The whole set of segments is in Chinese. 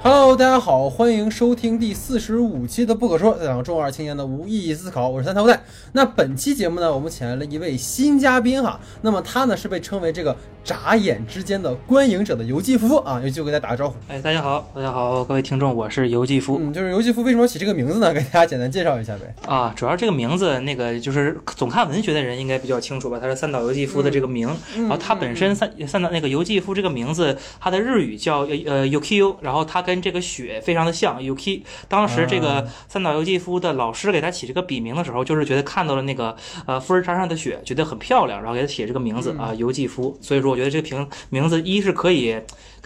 Hello，大家好，欢迎收听第四十五期的不可说，在讲中二青年的无意义思考，我是三头带。那本期节目呢，我们请来了一位新嘉宾哈，那么他呢是被称为这个眨眼之间的观影者的游记夫啊，游记夫给大家打个招呼。哎，大家好，大家好，各位听众，我是游记夫。嗯，就是游记夫为什么起这个名字呢？给大家简单介绍一下呗。啊，主要这个名字，那个就是总看文学的人应该比较清楚吧？他是三岛由纪夫的这个名，然后他本身三三岛那个游记夫这个名字，他的日语叫呃 Ukiyo，然后他跟这个雪非常的像 Uki。当时这个三岛由纪夫的老师给他起这个笔名的时候，就是觉得看到了那个呃富士山上的雪，觉得很漂亮，然后给他起这个名字啊由纪夫。所以说，我觉得这个名名字一是可以。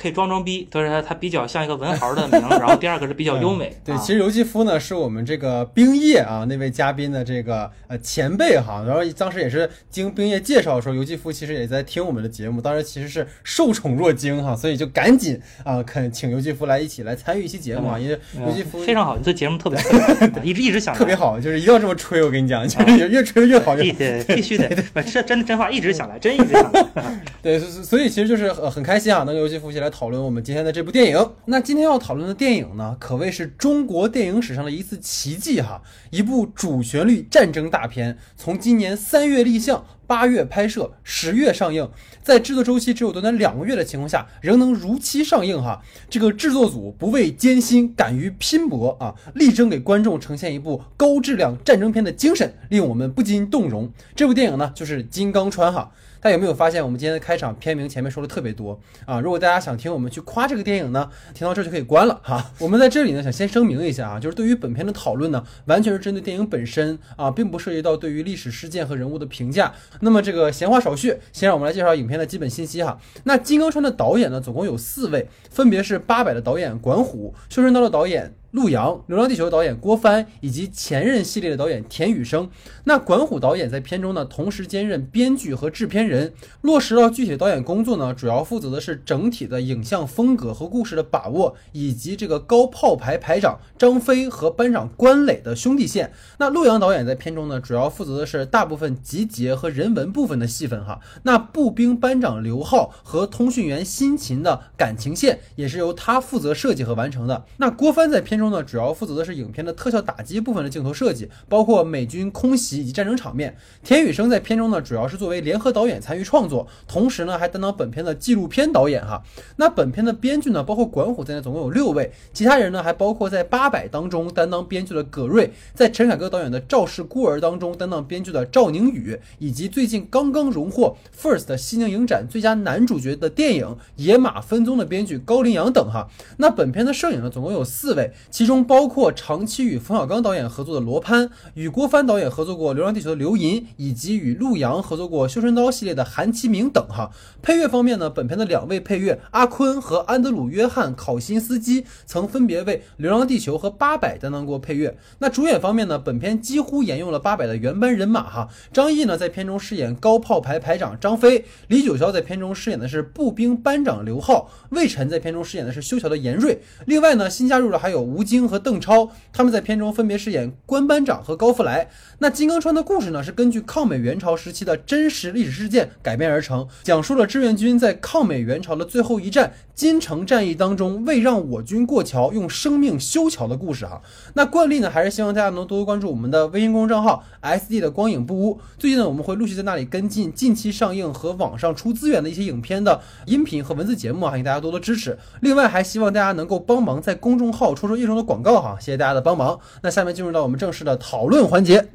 可以装装逼，但是他，他比较像一个文豪的名，然后第二个是比较优美。对，其实游记夫呢是我们这个冰叶啊那位嘉宾的这个呃前辈哈，然后当时也是经冰叶介绍说游记夫其实也在听我们的节目，当时其实是受宠若惊哈，所以就赶紧啊肯请游记夫来一起来参与一期节目啊，因为尤基夫非常好，这节目特别 一直一直想特别好，就是一定要这么吹，我跟你讲，就是越吹越好，对 对必须得，这真真话一直想来，真一直想来，对，所以其实就是很开心啊，能跟游记夫一起来讨论我们今天的这部电影。那今天要讨论的电影呢，可谓是中国电影史上的一次奇迹哈！一部主旋律战争大片，从今年三月立项，八月拍摄，十月上映，在制作周期只有短短两个月的情况下，仍能如期上映哈！这个制作组不畏艰辛，敢于拼搏啊，力争给观众呈现一部高质量战争片的精神，令我们不禁动容。这部电影呢，就是《金刚川》哈。大家有没有发现，我们今天的开场片名前面说的特别多啊？如果大家想听我们去夸这个电影呢，听到这就可以关了哈。我们在这里呢，想先声明一下啊，就是对于本片的讨论呢，完全是针对电影本身啊，并不涉及到对于历史事件和人物的评价。那么这个闲话少叙，先让我们来介绍影片的基本信息哈。那《金刚川》的导演呢，总共有四位，分别是《八佰》的导演管虎，《修真刀》的导演。陆阳，《流浪地球》导演郭帆以及前任系列的导演田雨生。那管虎导演在片中呢，同时兼任编剧和制片人。落实到具体的导演工作呢，主要负责的是整体的影像风格和故事的把握，以及这个高炮排排长张飞和班长关磊的兄弟线。那陆阳导演在片中呢，主要负责的是大部分集结和人文部分的戏份哈。那步兵班长刘浩和通讯员辛勤的感情线，也是由他负责设计和完成的。那郭帆在片中中呢，主要负责的是影片的特效打击部分的镜头设计，包括美军空袭以及战争场面。田雨生在片中呢，主要是作为联合导演参与创作，同时呢还担当本片的纪录片导演哈。那本片的编剧呢，包括管虎在内，总共有六位，其他人呢还包括在八百当中担当编剧的葛瑞，在陈凯歌导演的赵氏孤儿当中担当编剧的赵宁宇，以及最近刚刚荣获 First 西宁影展最佳男主角的电影《野马分鬃》的编剧高林阳等哈。那本片的摄影呢，总共有四位。其中包括长期与冯小刚导演合作的罗攀，与郭帆导演合作过《流浪地球》的刘银，以及与陆阳合作过《修真刀》系列的韩其明等。哈，配乐方面呢，本片的两位配乐阿坤和安德鲁·约翰·考辛斯基曾分别为《流浪地球》和《八佰》担当过配乐。那主演方面呢，本片几乎沿用了《八佰》的原班人马。哈，张译呢在片中饰演高炮排排长张飞，李九霄在片中饰演的是步兵班长刘浩，魏晨在片中饰演的是修桥的严瑞。另外呢，新加入了还有吴。吴京和邓超他们在片中分别饰演关班长和高富来。那金刚川的故事呢，是根据抗美援朝时期的真实历史事件改编而成，讲述了志愿军在抗美援朝的最后一战金城战役当中，为让我军过桥，用生命修桥的故事哈。那惯例呢，还是希望大家能多多关注我们的微信公众账号 S D 的光影不污。最近呢，我们会陆续在那里跟进近期上映和网上出资源的一些影片的音频和文字节目啊，欢迎大家多多支持。另外，还希望大家能够帮忙在公众号戳戳艺术的广告哈，谢谢大家的帮忙。那下面进入到我们正式的讨论环节。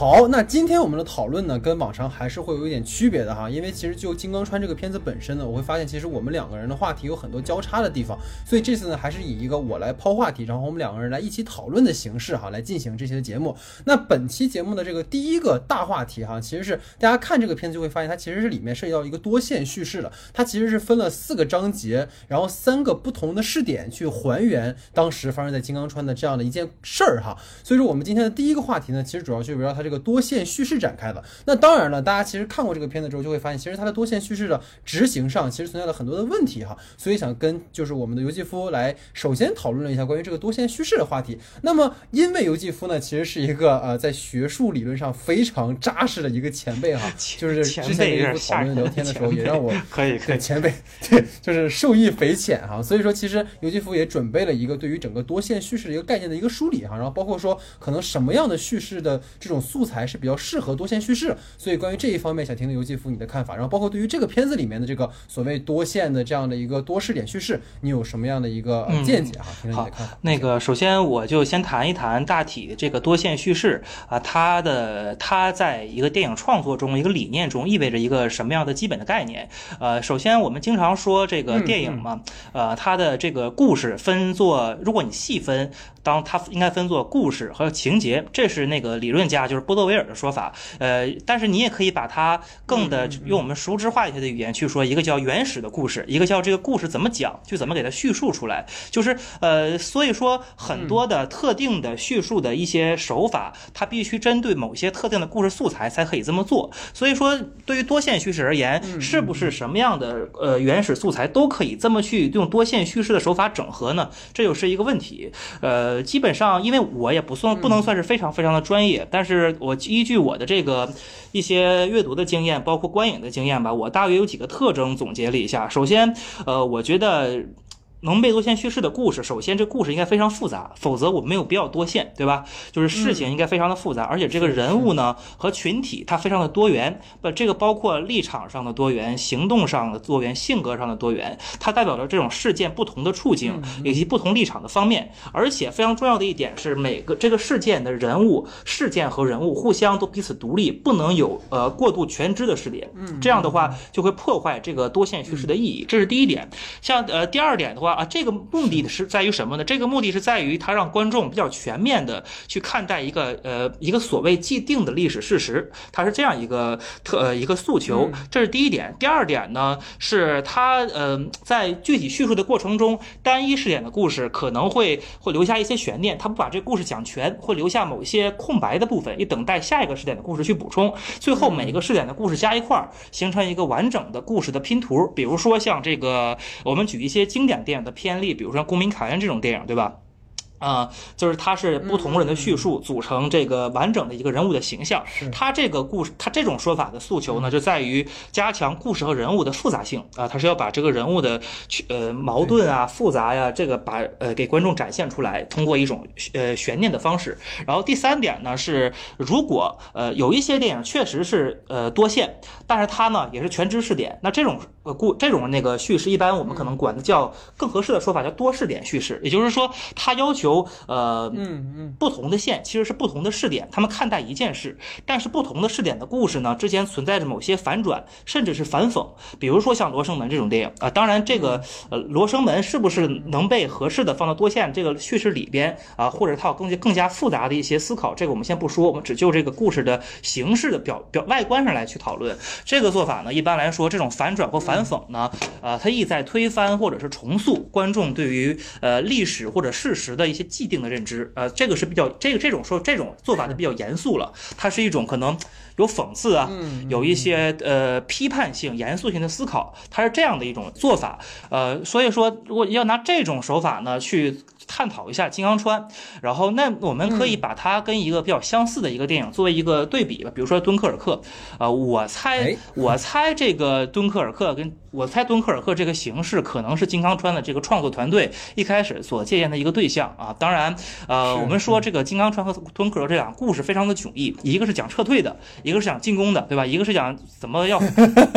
好，那今天我们的讨论呢，跟往常还是会有一点区别的哈，因为其实就《金刚川》这个片子本身呢，我会发现其实我们两个人的话题有很多交叉的地方，所以这次呢，还是以一个我来抛话题，然后我们两个人来一起讨论的形式哈，来进行这期的节目。那本期节目的这个第一个大话题哈，其实是大家看这个片子就会发现，它其实是里面涉及到一个多线叙事的，它其实是分了四个章节，然后三个不同的视点去还原当时发生在金刚川的这样的一件事儿哈。所以说我们今天的第一个话题呢，其实主要就围绕它这个。这个多线叙事展开的。那当然了，大家其实看过这个片子之后，就会发现，其实它的多线叙事的执行上其实存在了很多的问题哈。所以想跟就是我们的尤季夫来首先讨论了一下关于这个多线叙事的话题。那么因为尤季夫呢，其实是一个呃在学术理论上非常扎实的一个前辈哈，就是之前尤季夫讨论聊天的时候，也让我可以可以前辈对，就是受益匪浅哈。所以说，其实尤季夫也准备了一个对于整个多线叙事的一个概念的一个梳理哈，然后包括说可能什么样的叙事的这种素材是比较适合多线叙事。所以关于这一方面，想听听尤季夫你的看法。然后包括对于这个片子里面的这个所谓多线的这样的一个多视点叙事，你有什么样的一个见解哈？听听你的看法。那个首先我就先谈一谈大体这个多线叙事啊，它的它在一个电影创作中一个理念中意味着一个什么样的基本的概念？呃，首先我们经常说这个电影嘛，呃，它的这个故事分作，如果你细分。当它应该分作故事和情节，这是那个理论家就是波德维尔的说法。呃，但是你也可以把它更的用我们熟知化一些的语言去说，一个叫原始的故事，一个叫这个故事怎么讲，就怎么给它叙述出来。就是呃，所以说很多的特定的叙述的一些手法，它必须针对某些特定的故事素材才可以这么做。所以说，对于多线叙事而言，是不是什么样的呃原始素材都可以这么去用多线叙事的手法整合呢？这又是一个问题。呃。呃，基本上，因为我也不算不能算是非常非常的专业，但是我依据我的这个一些阅读的经验，包括观影的经验吧，我大约有几个特征总结了一下。首先，呃，我觉得。能被多线叙事的故事，首先这故事应该非常复杂，否则我们没有必要多线，对吧？就是事情应该非常的复杂，而且这个人物呢和群体它非常的多元，不，这个包括立场上的多元、行动上的多元、性格上的多元，它代表着这种事件不同的处境以及不同立场的方面。而且非常重要的一点是，每个这个事件的人物、事件和人物互相都彼此独立，不能有呃过度全知的视点。这样的话就会破坏这个多线叙事的意义。这是第一点。像呃第二点的话。啊，这个目的是在于什么呢？这个目的是在于它让观众比较全面的去看待一个呃一个所谓既定的历史事实，它是这样一个特呃一个诉求，这是第一点。第二点呢，是它呃在具体叙述的过程中，单一视点的故事可能会会留下一些悬念，它不把这故事讲全，会留下某一些空白的部分，以等待下一个视点的故事去补充。最后每一个视点的故事加一块儿，形成一个完整的故事的拼图。比如说像这个，我们举一些经典电的偏例，比如说《公民凯恩》这种电影，对吧？啊，就是它是不同人的叙述组成这个完整的一个人物的形象。它这个故事，它这种说法的诉求呢，就在于加强故事和人物的复杂性啊，它是要把这个人物的呃矛盾啊、复杂呀，这个把呃给观众展现出来，通过一种呃悬念的方式。然后第三点呢是，如果呃有一些电影确实是呃多线，但是它呢也是全知识点，那这种。呃，故这种那个叙事，一般我们可能管的叫更合适的说法叫多视点叙事，也就是说，它要求呃，嗯嗯，不同的线其实是不同的视点，他们看待一件事，但是不同的视点的故事呢，之间存在着某些反转，甚至是反讽。比如说像《罗生门》这种电影啊，当然这个呃，《罗生门》是不是能被合适的放到多线这个叙事里边啊，或者它有更加更加复杂的一些思考，这个我们先不说，我们只就这个故事的形式的表表外观上来去讨论。这个做法呢，一般来说，这种反转或反反讽呢？呃，它意在推翻或者是重塑观众对于呃历史或者事实的一些既定的认知。呃，这个是比较这个这种说这种做法就比较严肃了。它是一种可能有讽刺啊，有一些呃批判性、严肃性的思考。它是这样的一种做法。呃，所以说如果要拿这种手法呢去。探讨一下金刚川，然后那我们可以把它跟一个比较相似的一个电影作为一个对比吧，比如说敦刻尔克，啊，我猜我猜这个敦刻尔克跟我猜敦刻尔克这个形式可能是金刚川的这个创作团队一开始所借鉴的一个对象啊。当然，呃，我们说这个金刚川和敦刻尔克这两个故事非常的迥异，一个是讲撤退的，一个是讲进攻的，对吧？一个是讲怎么要，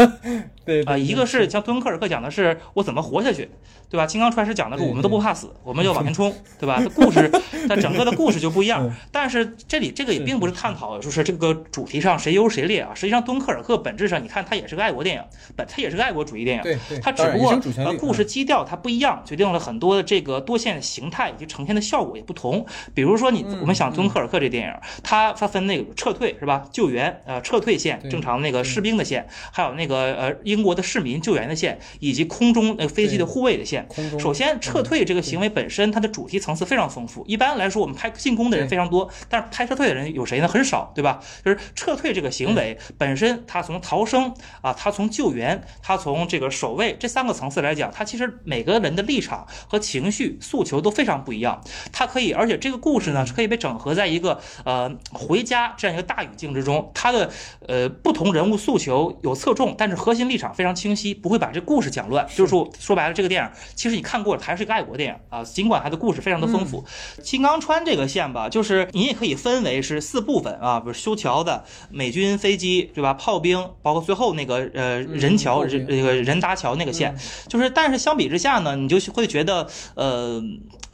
对啊，一个是像敦刻尔克讲的是我怎么活下去。对吧？金刚川是讲的是我们都不怕死，我们要往前冲，对吧？故事，它整个的故事就不一样。但是这里这个也并不是探讨，就是这个主题上谁优谁劣啊。实际上，敦刻尔克本质上，你看它也是个爱国电影，本它也是个爱国主义电影。对，它只不过呃故事基调它不一样，决定了很多的这个多线形态以及呈现的效果也不同。比如说你我们想敦刻尔克这电影，它它分那个撤退是吧？救援呃撤退线，正常那个士兵的线，还有那个呃英国的市民救援的线，以及空中呃飞机的护卫的线。首先，撤退这个行为本身，它的主题层次非常丰富。一般来说，我们拍进攻的人非常多，但是拍撤退的人有谁呢？很少，对吧？就是撤退这个行为本身，它从逃生啊，它从救援，它从这个守卫这三个层次来讲，它其实每个人的立场和情绪诉求都非常不一样。它可以，而且这个故事呢是可以被整合在一个呃回家这样一个大语境之中。它的呃不同人物诉求有侧重，但是核心立场非常清晰，不会把这故事讲乱。就是说说白了，这个电影其实你看过了，还是一个爱国电影啊。尽管它的故事非常的丰富，金刚川这个线吧，就是你也可以分为是四部分啊，比如修桥的美军飞机，对吧？炮兵，包括最后那个呃人桥人那个人搭桥那个线，就是但是相比之下呢，你就会觉得呃。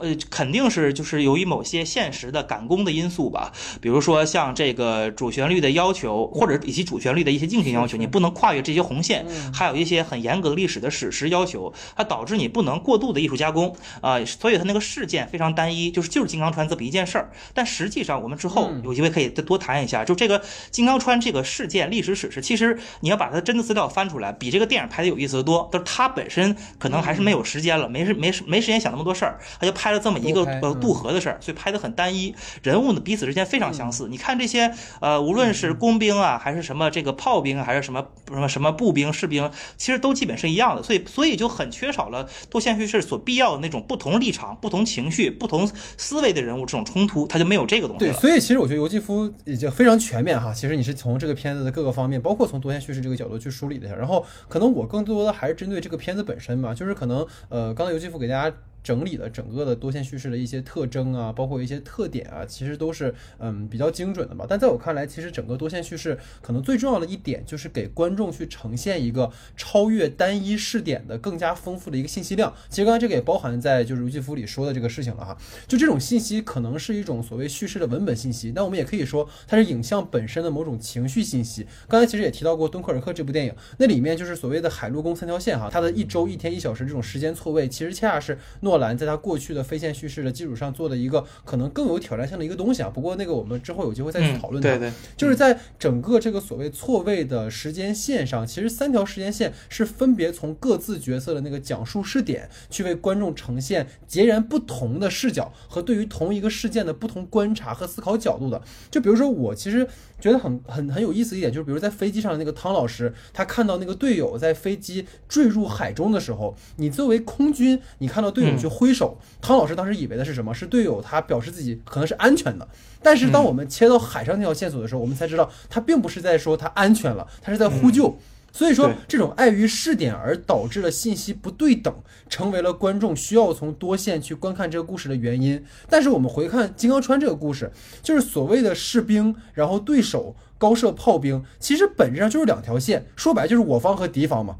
呃，肯定是就是由于某些现实的赶工的因素吧，比如说像这个主旋律的要求，或者以及主旋律的一些硬性要求，你不能跨越这些红线，还有一些很严格的历史的史实要求，它导致你不能过度的艺术加工啊、所以它那个事件非常单一，就是就是金刚川这么一件事儿。但实际上，我们之后有机会可以再多谈一下，就这个金刚川这个事件历史史实，其实你要把它真的资料翻出来，比这个电影拍的有意思的多。但是它本身可能还是没有时间了，没时没时没时间想那么多事儿，他就拍了这么一个呃渡河的事儿，所以拍的很单一，人物呢彼此之间非常相似。你看这些呃，无论是工兵啊，还是什么这个炮兵啊，还是什么什么什么步兵、士兵，其实都基本是一样的，所以所以就很缺少了多线叙事所必要的那种不同立场、不同情绪、不同思维的人物这种冲突，他就没有这个东西对，了。所以其实我觉得游记夫已经非常全面哈。其实你是从这个片子的各个方面，包括从多线叙事这个角度去梳理的。然后可能我更多的还是针对这个片子本身嘛，就是可能呃，刚才游记夫给大家。整理了整个的多线叙事的一些特征啊，包括一些特点啊，其实都是嗯比较精准的嘛。但在我看来，其实整个多线叙事可能最重要的一点就是给观众去呈现一个超越单一视点的更加丰富的一个信息量。其实刚才这个也包含在就是游记夫里说的这个事情了哈。就这种信息可能是一种所谓叙事的文本信息，但我们也可以说它是影像本身的某种情绪信息。刚才其实也提到过《敦刻尔克》这部电影，那里面就是所谓的海陆空三条线哈，它的一周、一天、一小时这种时间错位，其实恰恰是诺兰在他过去的非线叙事的基础上做的一个可能更有挑战性的一个东西啊。不过那个我们之后有机会再去讨论它。嗯、对对，就是在整个这个所谓错位的时间线上，其实三条时间线是分别从各自角色的那个讲述视点去为观众呈现截然不同的视角和对于同一个事件的不同观察和思考角度的。就比如说我其实觉得很很很有意思一点，就是比如在飞机上的那个汤老师，他看到那个队友在飞机坠入海中的时候，你作为空军，你看到队友去挥手，汤老师当时以为的是什么？是队友他表示自己可能是安全的。但是当我们切到海上那条线索的时候，我们才知道他并不是在说他安全了，他是在呼救。所以说，这种碍于试点而导致了信息不对等，成为了观众需要从多线去观看这个故事的原因。但是我们回看金刚川这个故事，就是所谓的士兵，然后对手高射炮兵，其实本质上就是两条线，说白就是我方和敌方嘛。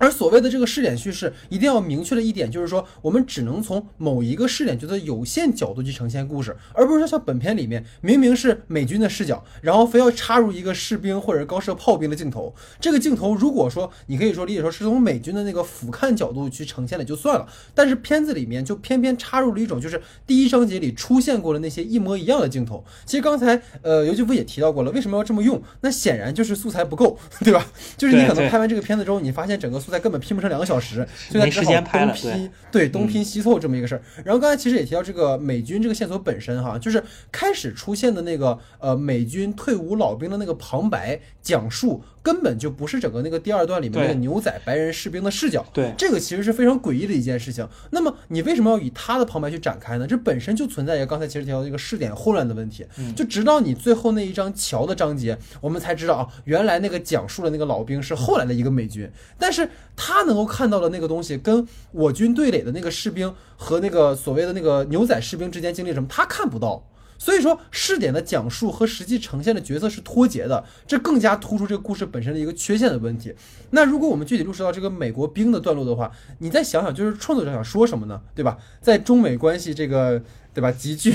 而所谓的这个试点叙事，一定要明确的一点就是说，我们只能从某一个试点角的有限角度去呈现故事，而不是说像本片里面明明是美军的视角，然后非要插入一个士兵或者高射炮兵的镜头。这个镜头如果说你可以说理解说是从美军的那个俯瞰角度去呈现的就算了，但是片子里面就偏偏插入了一种就是第一章节里出现过的那些一模一样的镜头。其实刚才呃尤基夫也提到过了，为什么要这么用？那显然就是素材不够，对吧？就是你可能拍完这个片子之后，你发现整个素材根本拼不成两个小时，所以他没时只好东拼对东拼西凑这么一个事儿。然后刚才其实也提到这个美军这个线索本身哈，就是开始出现的那个呃美军退伍老兵的那个旁白讲述，根本就不是整个那个第二段里面那个牛仔白人士兵的视角。对这个其实是非常诡异的一件事情。那么你为什么要以他的旁白去展开呢？这本身就存在一个刚才其实提到的一个视点混乱的问题。就直到你最后那一张桥的章节，我们才知道啊，原来那个讲述的那个老兵是后来的一个美军，但是他能够看到的那个东西，跟我军对垒的那个士兵和那个所谓的那个牛仔士兵之间经历什么，他看不到。所以说，试点的讲述和实际呈现的角色是脱节的，这更加突出这个故事本身的一个缺陷的问题。那如果我们具体落实到这个美国兵的段落的话，你再想想，就是创作者想说什么呢？对吧？在中美关系这个对吧？急剧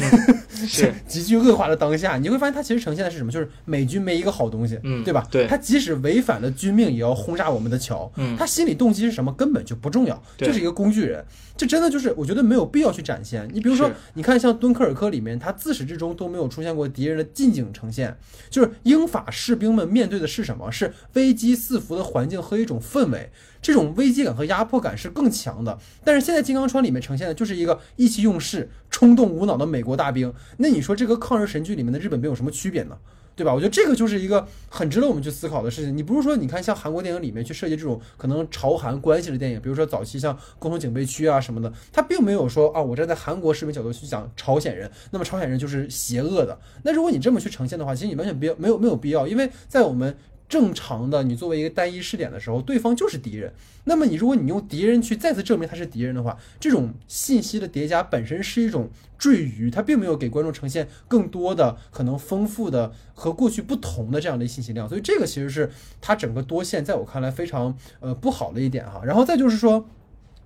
是 急剧恶化的当下，你会发现它其实呈现的是什么？就是美军没一个好东西，嗯对吧？对他即使违反了军命，也要轰炸我们的桥。嗯他心理动机是什么根本就不重要，对就是一个工具人。这真的就是我觉得没有必要去展现。你比如说，你看像敦刻尔克里面，他自始至终都没有出现过敌人的近景呈现，就是英法士兵们面对的是什么？是危机四伏的环境和一种氛围。这种危机感和压迫感是更强的，但是现在《金刚川》里面呈现的就是一个意气用事、冲动无脑的美国大兵。那你说这个抗日神剧里面的日本兵有什么区别呢？对吧？我觉得这个就是一个很值得我们去思考的事情。你不是说你看像韩国电影里面去设计这种可能朝韩关系的电影，比如说早期像《共同警备区》啊什么的，它并没有说啊，我站在韩国士兵角度去讲朝鲜人，那么朝鲜人就是邪恶的。那如果你这么去呈现的话，其实你完全必要没有没有必要，因为在我们正常的你作为一个单一试点的时候，对方就是敌人。那么你如果你用敌人去再次证明他是敌人的话，这种信息的叠加本身是一种赘余，它并没有给观众呈现更多的可能丰富的和过去不同的这样的信息量，所以这个其实是它整个多线在我看来非常呃不好的一点哈。然后再就是说。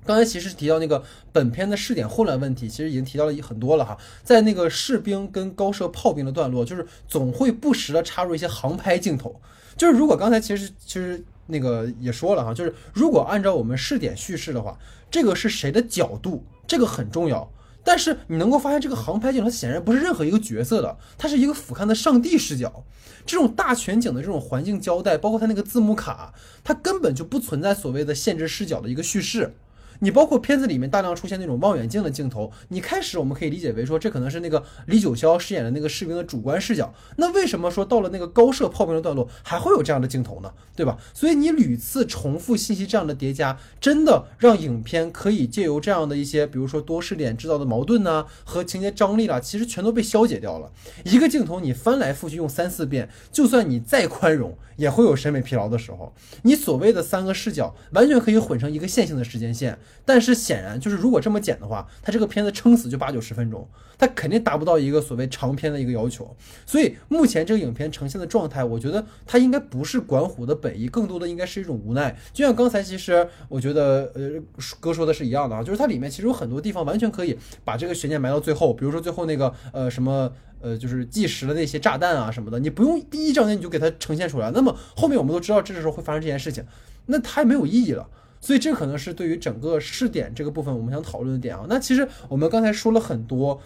刚才其实提到那个本片的试点混乱问题，其实已经提到了很多了哈。在那个士兵跟高射炮兵的段落，就是总会不时的插入一些航拍镜头。就是如果刚才其实其实那个也说了哈，就是如果按照我们试点叙事的话，这个是谁的角度，这个很重要。但是你能够发现，这个航拍镜它显然不是任何一个角色的，它是一个俯瞰的上帝视角。这种大全景的这种环境交代，包括它那个字幕卡，它根本就不存在所谓的限制视角的一个叙事。你包括片子里面大量出现那种望远镜的镜头，你开始我们可以理解为说这可能是那个李九霄饰演的那个士兵的主观视角。那为什么说到了那个高射炮兵的段落还会有这样的镜头呢？对吧？所以你屡次重复信息这样的叠加，真的让影片可以借由这样的一些，比如说多视点制造的矛盾呐、和情节张力啦，其实全都被消解掉了。一个镜头你翻来覆去用三四遍，就算你再宽容，也会有审美疲劳的时候。你所谓的三个视角，完全可以混成一个线性的时间线。但是显然，就是如果这么剪的话，它这个片子撑死就八九十分钟，它肯定达不到一个所谓长片的一个要求。所以目前这个影片呈现的状态，我觉得它应该不是管虎的本意，更多的应该是一种无奈。就像刚才其实我觉得呃哥说的是一样的啊，就是它里面其实有很多地方完全可以把这个悬念埋到最后，比如说最后那个呃什么。呃，就是计时的那些炸弹啊什么的，你不用第一章节你就给它呈现出来，那么后面我们都知道这时候会发生这件事情，那它没有意义了。所以这可能是对于整个试点这个部分我们想讨论的点啊。那其实我们刚才说了很多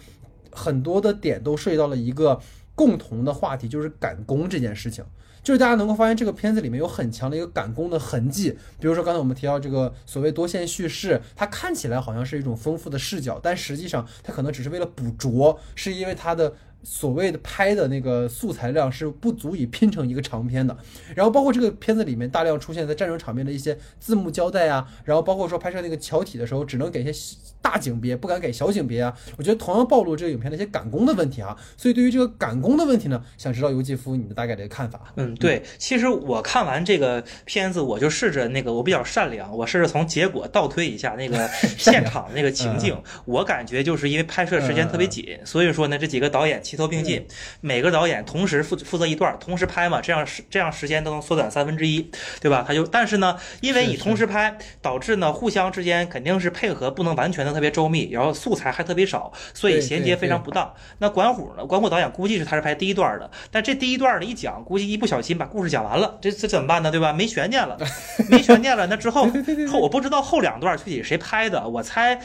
很多的点，都涉及到了一个共同的话题，就是赶工这件事情。就是大家能够发现这个片子里面有很强的一个赶工的痕迹，比如说刚才我们提到这个所谓多线叙事，它看起来好像是一种丰富的视角，但实际上它可能只是为了捕捉，是因为它的。所谓的拍的那个素材量是不足以拼成一个长片的，然后包括这个片子里面大量出现在战争场面的一些字幕交代啊，然后包括说拍摄那个桥体的时候，只能给一些大景别，不敢给小景别啊。我觉得同样暴露这个影片的一些赶工的问题啊。所以对于这个赶工的问题呢，想知道尤继夫你的大概的看法。嗯，对，其实我看完这个片子，我就试着那个，我比较善良，我试着从结果倒推一下那个 现场那个情境，我感觉就是因为拍摄时间特别紧，所以说呢，这几个导演齐头并进，每个导演同时负负责一段，同时拍嘛，这样时这样时间都能缩短三分之一，对吧？他就但是呢，因为你同时拍，导致呢互相之间肯定是配合不能完全的特别周密，然后素材还特别少，所以衔接非常不当。那管虎呢？管虎导演估计是他是拍第一段的，但这第一段呢一讲，估计一不小心把故事讲完了，这这怎么办呢？对吧？没悬念了，没悬念了。那之后后我不知道后两段具体谁拍的，我猜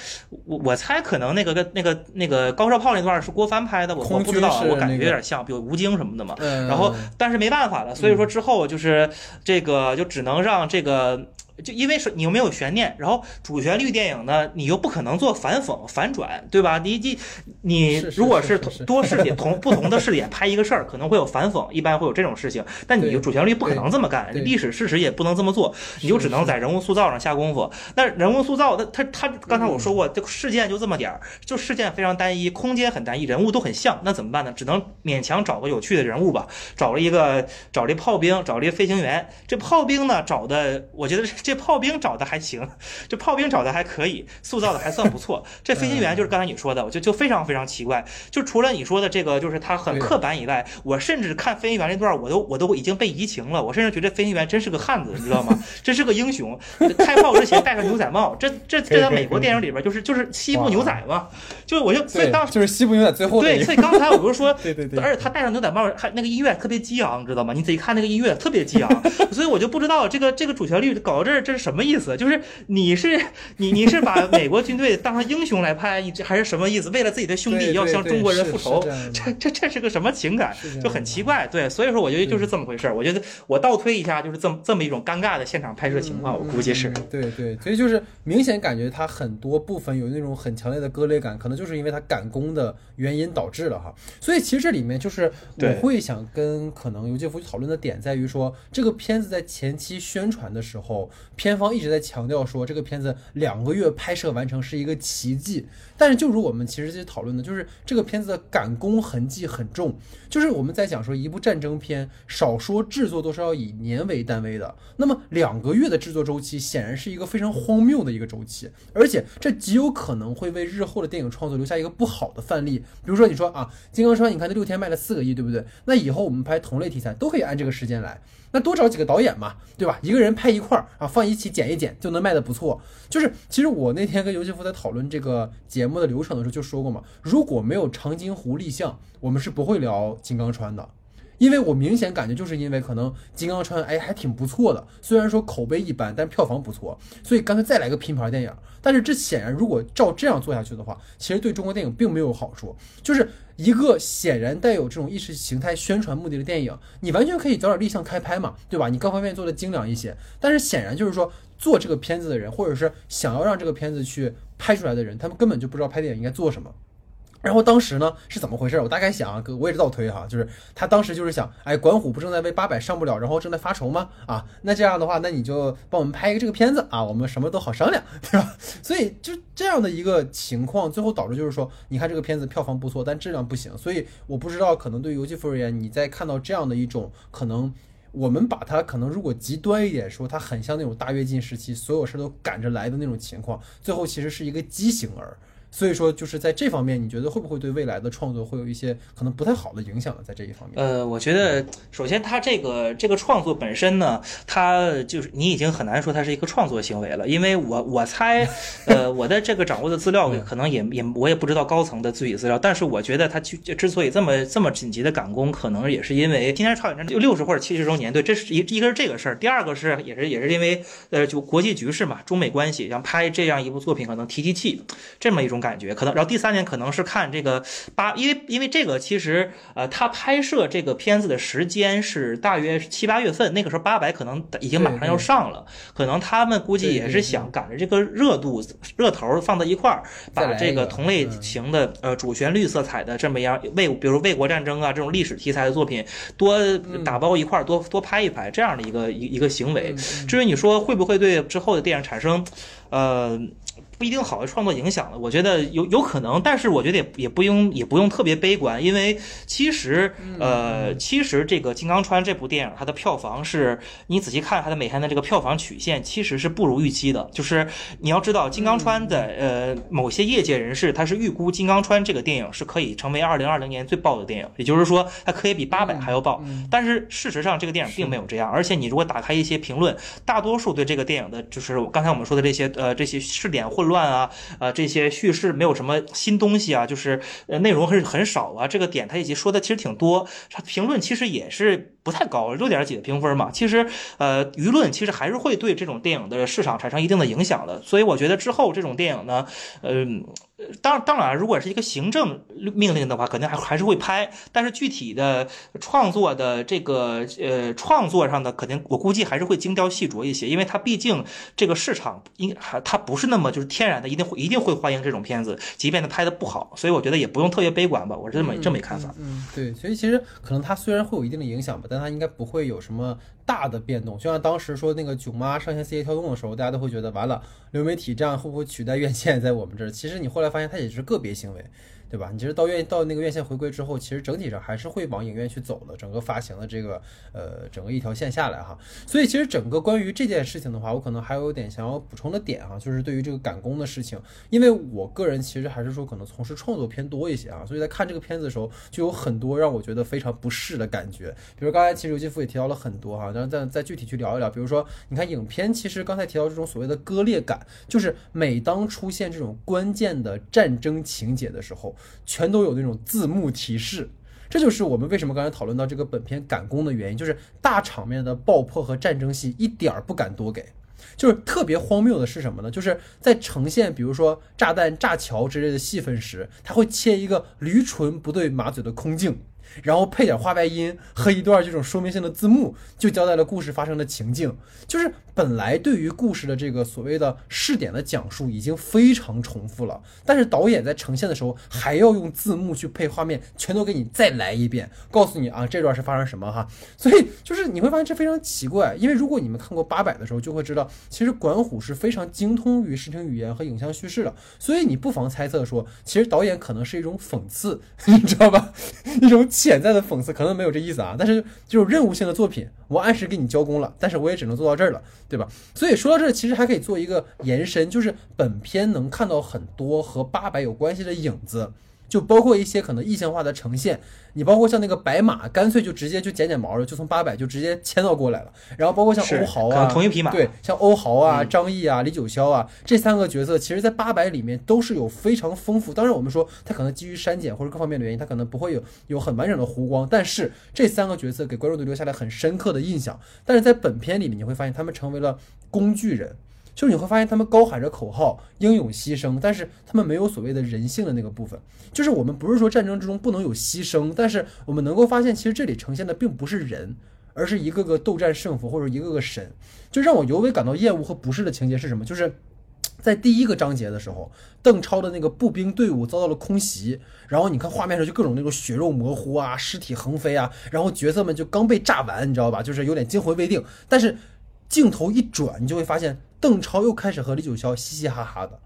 我我猜可能那个跟那个那个高射炮那段是郭帆拍的，我我不知道啊，我感觉有点像，比如吴京什么的嘛。然后但是没办法了，所以说之后就是这个就只能让这个。就因为是你又没有悬念，然后主旋律电影呢，你又不可能做反讽、反转，对吧？你你你如果是多视点同 不同的视点拍一个事儿，可能会有反讽，一般会有这种事情。但你主旋律不可能这么干，历史事实也不能这么做，你就只能在人物塑造上下功夫。那人物塑造，他他他刚才我说过，这个事件就这么点儿，就事件非常单一，空间很单一，人物都很像，那怎么办呢？只能勉强找个有趣的人物吧。找了一个找了一炮兵，找了一个飞行员。这炮兵呢找的，我觉得这。这炮兵找的还行，这炮兵找的还可以，塑造的还算不错。这飞行员就是刚才你说的，我就就非常非常奇怪。就除了你说的这个，就是他很刻板以外，我甚至看飞行员那段，我都我都已经被移情了。我甚至觉得飞行员真是个汉子，你知道吗？真是个英雄。开炮之前戴上牛仔帽，这这这在美国电影里边就是就是西部牛仔嘛。就我就所以当时就是西部牛仔最后对，所以刚才我不是说 对对对，而且他戴上牛仔帽还那个音乐特别激昂，知道吗？你仔细看那个音乐特别激昂，所以我就不知道这个这个主旋律搞到这儿这是什么意思？就是你是你你是把 美国军队当成英雄来拍，这还是什么意思？为了自己的兄弟要向中国人复仇，这这这是个什么情感？就很奇怪。对，所以说我觉得就是这么回事儿。我觉得我倒推一下，就是这么这么一种尴尬的现场拍摄情况，我估计是。对对，所以就是明显感觉他很多部分有那种很强烈的割裂感，可能就是因为他赶工的原因导致了哈。所以其实这里面就是我会想跟可能尤杰夫讨论的点在于说，这个片子在前期宣传的时候，片方一直在强调说这个片子两个月拍摄完成是一个奇迹。但是就如我们其实这讨论的，就是这个片子的赶工痕迹很重。就是我们在讲说一部战争片，少说制作都是要以年为单位的。那么两个月的制作周期，显然是一个非常荒谬的一个周期，而且这极有可能会为日后的电影创作留下一个不好的范例。比如说你说啊，金刚川，你看这六天卖了四个亿，对不对？那以后我们拍同类题材都可以按这个时间来。那多找几个导演嘛，对吧？一个人拍一块儿啊，放一起剪一剪就能卖得不错。就是其实我那天跟尤其夫在讨论这个节目的流程的时候就说过嘛，如果没有长津湖立项，我们是不会聊金刚川的。因为我明显感觉，就是因为可能《金刚川》哎还挺不错的，虽然说口碑一般，但票房不错，所以干脆再来个拼盘电影。但是这显然，如果照这样做下去的话，其实对中国电影并没有好处。就是一个显然带有这种意识形态宣传目的的电影，你完全可以早点立项开拍嘛，对吧？你各方面做的精良一些。但是显然就是说，做这个片子的人，或者是想要让这个片子去拍出来的人，他们根本就不知道拍电影应该做什么。然后当时呢是怎么回事？我大概想啊，我也是倒推哈，就是他当时就是想，哎，管虎不正在为八百上不了，然后正在发愁吗？啊，那这样的话，那你就帮我们拍一个这个片子啊，我们什么都好商量，对吧？所以就这样的一个情况，最后导致就是说，你看这个片子票房不错，但质量不行。所以我不知道，可能对游戏夫而言，你在看到这样的一种可能，我们把它可能如果极端一点说，它很像那种大跃进时期，所有事都赶着来的那种情况，最后其实是一个畸形儿。所以说，就是在这方面，你觉得会不会对未来的创作会有一些可能不太好的影响呢？在这一方面，呃，我觉得首先它这个这个创作本身呢，它就是你已经很难说它是一个创作行为了，因为我我猜，呃，我的这个掌握的资料可能也也我也不知道高层的具体资料，但是我觉得他去之所以这么这么紧急的赶工，可能也是因为今天超远战就六十或者七十周年，对，这是一一个是这个事儿，第二个是也是也是因为呃就国际局势嘛，中美关系，想拍这样一部作品可能提提气，这么一种。感觉可能，然后第三年可能是看这个八，因为因为这个其实呃，他拍摄这个片子的时间是大约七八月份，那个时候八百可能已经马上要上了，可能他们估计也是想赶着这个热度热头放在一块儿，把这个同类型的呃主旋律色彩的这么样为，比如卫国战争啊这种历史题材的作品多打包一块儿，多多拍一拍这样的一个一一个行为。至于你说会不会对之后的电影产生呃。不一定好的创作影响了，我觉得有有可能，但是我觉得也也不用也不用特别悲观，因为其实呃其实这个《金刚川》这部电影它的票房是你仔细看它的每天的这个票房曲线，其实是不如预期的。就是你要知道，《金刚川》的呃某些业界人士他是预估《金刚川》这个电影是可以成为二零二零年最爆的电影，也就是说它可以比八百还要爆。但是事实上这个电影并没有这样，而且你如果打开一些评论，大多数对这个电影的就是刚才我们说的这些呃这些试点混。乱啊，呃，这些叙事没有什么新东西啊，就是呃内容很很少啊。这个点他以及说的其实挺多，他评论其实也是不太高，六点几的评分嘛。其实呃舆论其实还是会对这种电影的市场产生一定的影响的。所以我觉得之后这种电影呢，呃。当当然，如果是一个行政命令的话，肯定还还是会拍。但是具体的创作的这个呃创作上的，肯定我估计还是会精雕细琢一些，因为它毕竟这个市场应还它不是那么就是天然的，一定会一定会欢迎这种片子，即便它拍的不好。所以我觉得也不用特别悲观吧，我是这么这么一看法。嗯，对，所以其实可能它虽然会有一定的影响吧，但它应该不会有什么。大的变动，就像当时说那个囧妈上线 CA 跳动的时候，大家都会觉得完了，流媒体这样会不会取代院线在我们这儿？其实你后来发现它也是个别行为，对吧？你其实到院到那个院线回归之后，其实整体上还是会往影院去走的，整个发行的这个呃整个一条线下来哈。所以其实整个关于这件事情的话，我可能还有点想要补充的点哈，就是对于这个赶工的事情，因为我个人其实还是说可能从事创作偏多一些啊，所以在看这个片子的时候，就有很多让我觉得非常不适的感觉。比如刚才其实刘金夫也提到了很多哈，然后再再具体去聊一聊，比如说你看影片，其实刚才提到这种所谓的割裂感，就是每当出现这种关键的战争情节的时候，全都有那种字幕提示。这就是我们为什么刚才讨论到这个本片赶工的原因，就是大场面的爆破和战争戏一点儿不敢多给。就是特别荒谬的是什么呢？就是在呈现比如说炸弹炸桥之类的戏份时，他会切一个驴唇不对马嘴的空镜。然后配点画外音和一段这种说明性的字幕，就交代了故事发生的情境。就是本来对于故事的这个所谓的试点的讲述已经非常重复了，但是导演在呈现的时候还要用字幕去配画面，全都给你再来一遍，告诉你啊这段是发生什么哈。所以就是你会发现这非常奇怪，因为如果你们看过八百的时候，就会知道其实管虎是非常精通于视听语言和影像叙事的。所以你不妨猜测说，其实导演可能是一种讽刺，你知道吧？一种。潜在的讽刺可能没有这意思啊，但是就是任务性的作品，我按时给你交工了，但是我也只能做到这儿了，对吧？所以说到这儿，其实还可以做一个延伸，就是本片能看到很多和八百有关系的影子。就包括一些可能异象化的呈现，你包括像那个白马，干脆就直接就剪剪毛了，就从八百就直接迁到过来了。然后包括像欧豪啊，同一匹马，对，像欧豪啊、张译啊、李九霄啊这三个角色，其实在八百里面都是有非常丰富。当然，我们说他可能基于删减或者各方面的原因，他可能不会有有很完整的弧光，但是这三个角色给观众都留下来很深刻的印象。但是在本片里面，你会发现他们成为了工具人。就是你会发现他们高喊着口号，英勇牺牲，但是他们没有所谓的人性的那个部分。就是我们不是说战争之中不能有牺牲，但是我们能够发现，其实这里呈现的并不是人，而是一个个斗战胜佛或者一个个神。就让我尤为感到厌恶和不适的情节是什么？就是在第一个章节的时候，邓超的那个步兵队伍遭到了空袭，然后你看画面上就各种那种血肉模糊啊，尸体横飞啊，然后角色们就刚被炸完，你知道吧？就是有点惊魂未定。但是镜头一转，你就会发现。邓超又开始和李九霄嘻嘻哈哈的，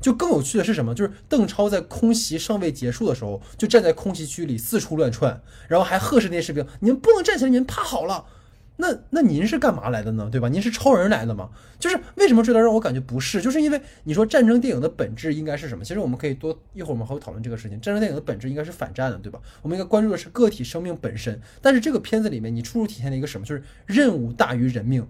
就更有趣的是什么？就是邓超在空袭尚未结束的时候，就站在空袭区里四处乱窜，然后还呵斥那些士兵：“你们不能站起来，你们趴好了。”那那您是干嘛来的呢？对吧？您是超人来的吗？就是为什么这段让我感觉不是？就是因为你说战争电影的本质应该是什么？其实我们可以多一会儿我们还会讨论这个事情。战争电影的本质应该是反战的，对吧？我们应该关注的是个体生命本身。但是这个片子里面，你处处体现了一个什么？就是任务大于人命。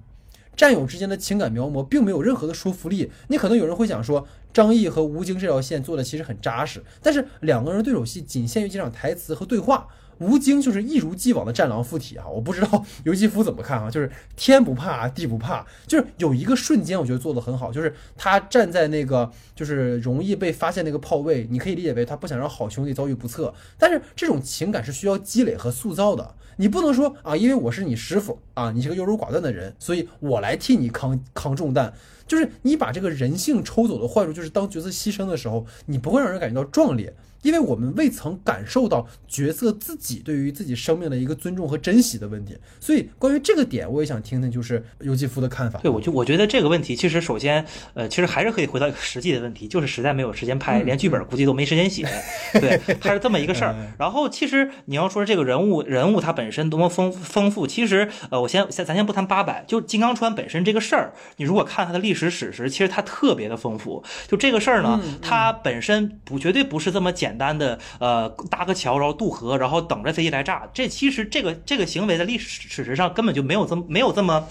战友之间的情感描摹并没有任何的说服力。你可能有人会想说，张译和吴京这条线做的其实很扎实，但是两个人对手戏仅限于几场台词和对话。吴京就是一如既往的战狼附体啊！我不知道 尤基夫怎么看啊？就是天不怕地不怕，就是有一个瞬间我觉得做的很好，就是他站在那个就是容易被发现那个炮位，你可以理解为他不想让好兄弟遭遇不测。但是这种情感是需要积累和塑造的，你不能说啊，因为我是你师傅啊，你是个优柔寡断的人，所以我来替你扛扛重担。就是你把这个人性抽走的坏处，就是当角色牺牲的时候，你不会让人感觉到壮烈。因为我们未曾感受到角色自己对于自己生命的一个尊重和珍惜的问题，所以关于这个点，我也想听听就是尤基夫的看法。对，我就我觉得这个问题其实首先，呃，其实还是可以回到一个实际的问题，就是实在没有时间拍，连剧本估计都没时间写，对，它是这么一个事儿。然后其实你要说这个人物人物他本身多么丰丰富，其实呃，我先先咱先不谈八百，就金刚川本身这个事儿，你如果看它的历史史实，其实它特别的丰富。就这个事儿呢，它本身不绝对不是这么简。简单的呃搭个桥，然后渡河，然后等着飞机来炸。这其实这个这个行为在历史史实上根本就没有这么没有这么。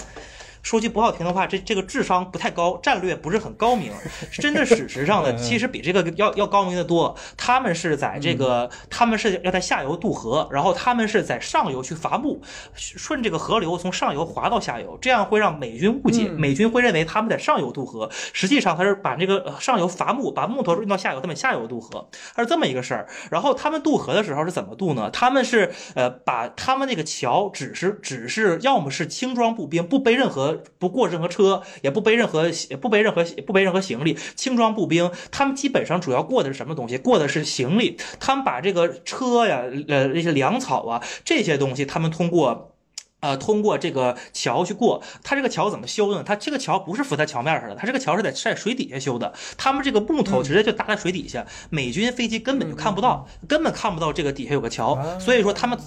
说句不好听的话，这这个智商不太高，战略不是很高明。真的，史实上呢，其实比这个要要高明的多。他们是在这个，他们是要在下游渡河，然后他们是在上游去伐木，顺这个河流从上游滑到下游，这样会让美军误解，美军会认为他们在上游渡河，实际上他是把这个上游伐木，把木头运到下游，他们下游渡河，它是这么一个事儿。然后他们渡河的时候是怎么渡呢？他们是呃，把他们那个桥只是只是要么是轻装步兵，不背任何。不过任何车，也不背任何不背任何不背任何行李，轻装步兵，他们基本上主要过的是什么东西？过的是行李。他们把这个车呀，呃，那些粮草啊，这些东西，他们通过。呃，通过这个桥去过，它这个桥怎么修呢？它这个桥不是浮在桥面上的，它这个桥是在在水底下修的。他们这个木头直接就搭在水底下，美军飞机根本就看不到，根本看不到这个底下有个桥。所以说他们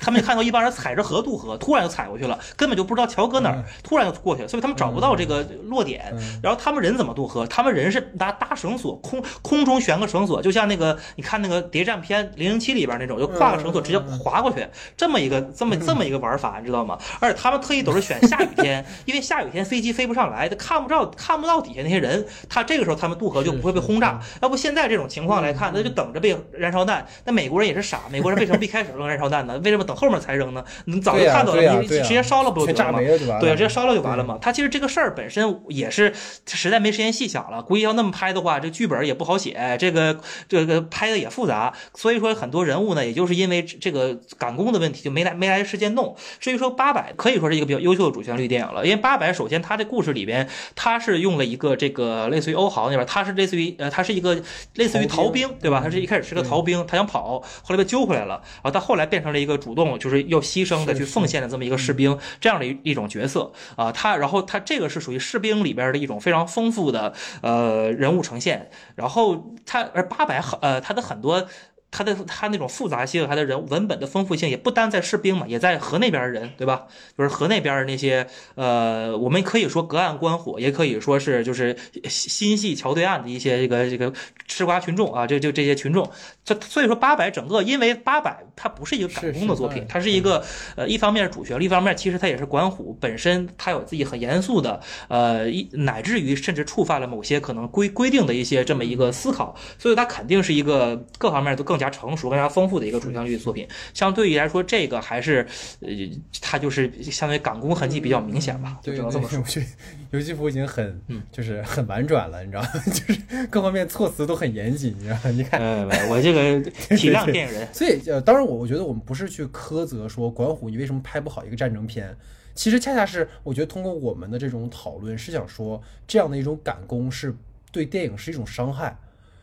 他们看到一帮人踩着河渡河，突然就踩过去了，根本就不知道桥搁哪儿，突然就过去了，所以他们找不到这个落点。然后他们人怎么渡河？他们人是拿搭绳索，空空中悬个绳索，就像那个你看那个谍战片《零零七》里边那种，就挂个绳索直接划过去，这么一个这么这么一个玩法，你知道？知道吗？而且他们特意都是选下雨天，因为下雨天飞机飞不上来，他看不着看不到底下那些人。他这个时候他们渡河就不会被轰炸。要不现在这种情况来看，那就等着被燃烧弹。那美国人也是傻，美国人为什么一开始扔燃烧弹呢？为什么等后面才扔呢？你早就看到了，你直接烧了不就完了吗？对，直接烧了就完了嘛。他其实这个事儿本身也是实在没时间细想了。估计要那么拍的话，这剧本也不好写，这个这个拍的也复杂。所以说很多人物呢，也就是因为这个赶工的问题，就没来没来时间弄。至于说。八百可以说是一个比较优秀的主旋律电影了，因为八百首先它这故事里边，它是用了一个这个类似于欧豪那边，它是类似于呃，它是一个类似于逃兵，对吧？他是一开始是个逃兵，他想跑，后来被揪回来了，然后他后来变成了一个主动就是要牺牲的去奉献的这么一个士兵，这样的一一种角色啊，他然后他这个是属于士兵里边的一种非常丰富的呃人物呈现，然后他而八百很呃他的很多。他的他那种复杂性，他的人文本的丰富性，也不单在士兵嘛，也在河那边的人，对吧？就是河那边的那些，呃，我们可以说隔岸观火，也可以说是就是心系桥对岸的一些这个这个吃瓜群众啊，这就这些群众。这所以说八百整个，因为八百它不是一个赶工的作品，它是一个呃，一方面是主旋律，一方面其实它也是管虎本身，它有自己很严肃的呃，一乃至于甚至触犯了某些可能规规定的一些这么一个思考，所以它肯定是一个各方面都更。加成熟、更加丰富的一个主旋律作品，相对于来说，这个还是，呃，它就是相当于赶工痕迹比较明显吧。就只能，这么说。游戏服已经很，就是很婉转了，你知道吗？就是各方面措辞都很严谨，你知道吗？你看，我这个体谅电影人。所以，呃，当然，我我觉得我们不是去苛责说管虎你为什么拍不好一个战争片，其实恰恰是我觉得通过我们的这种讨论，是想说这样的一种赶工是对电影是一种伤害。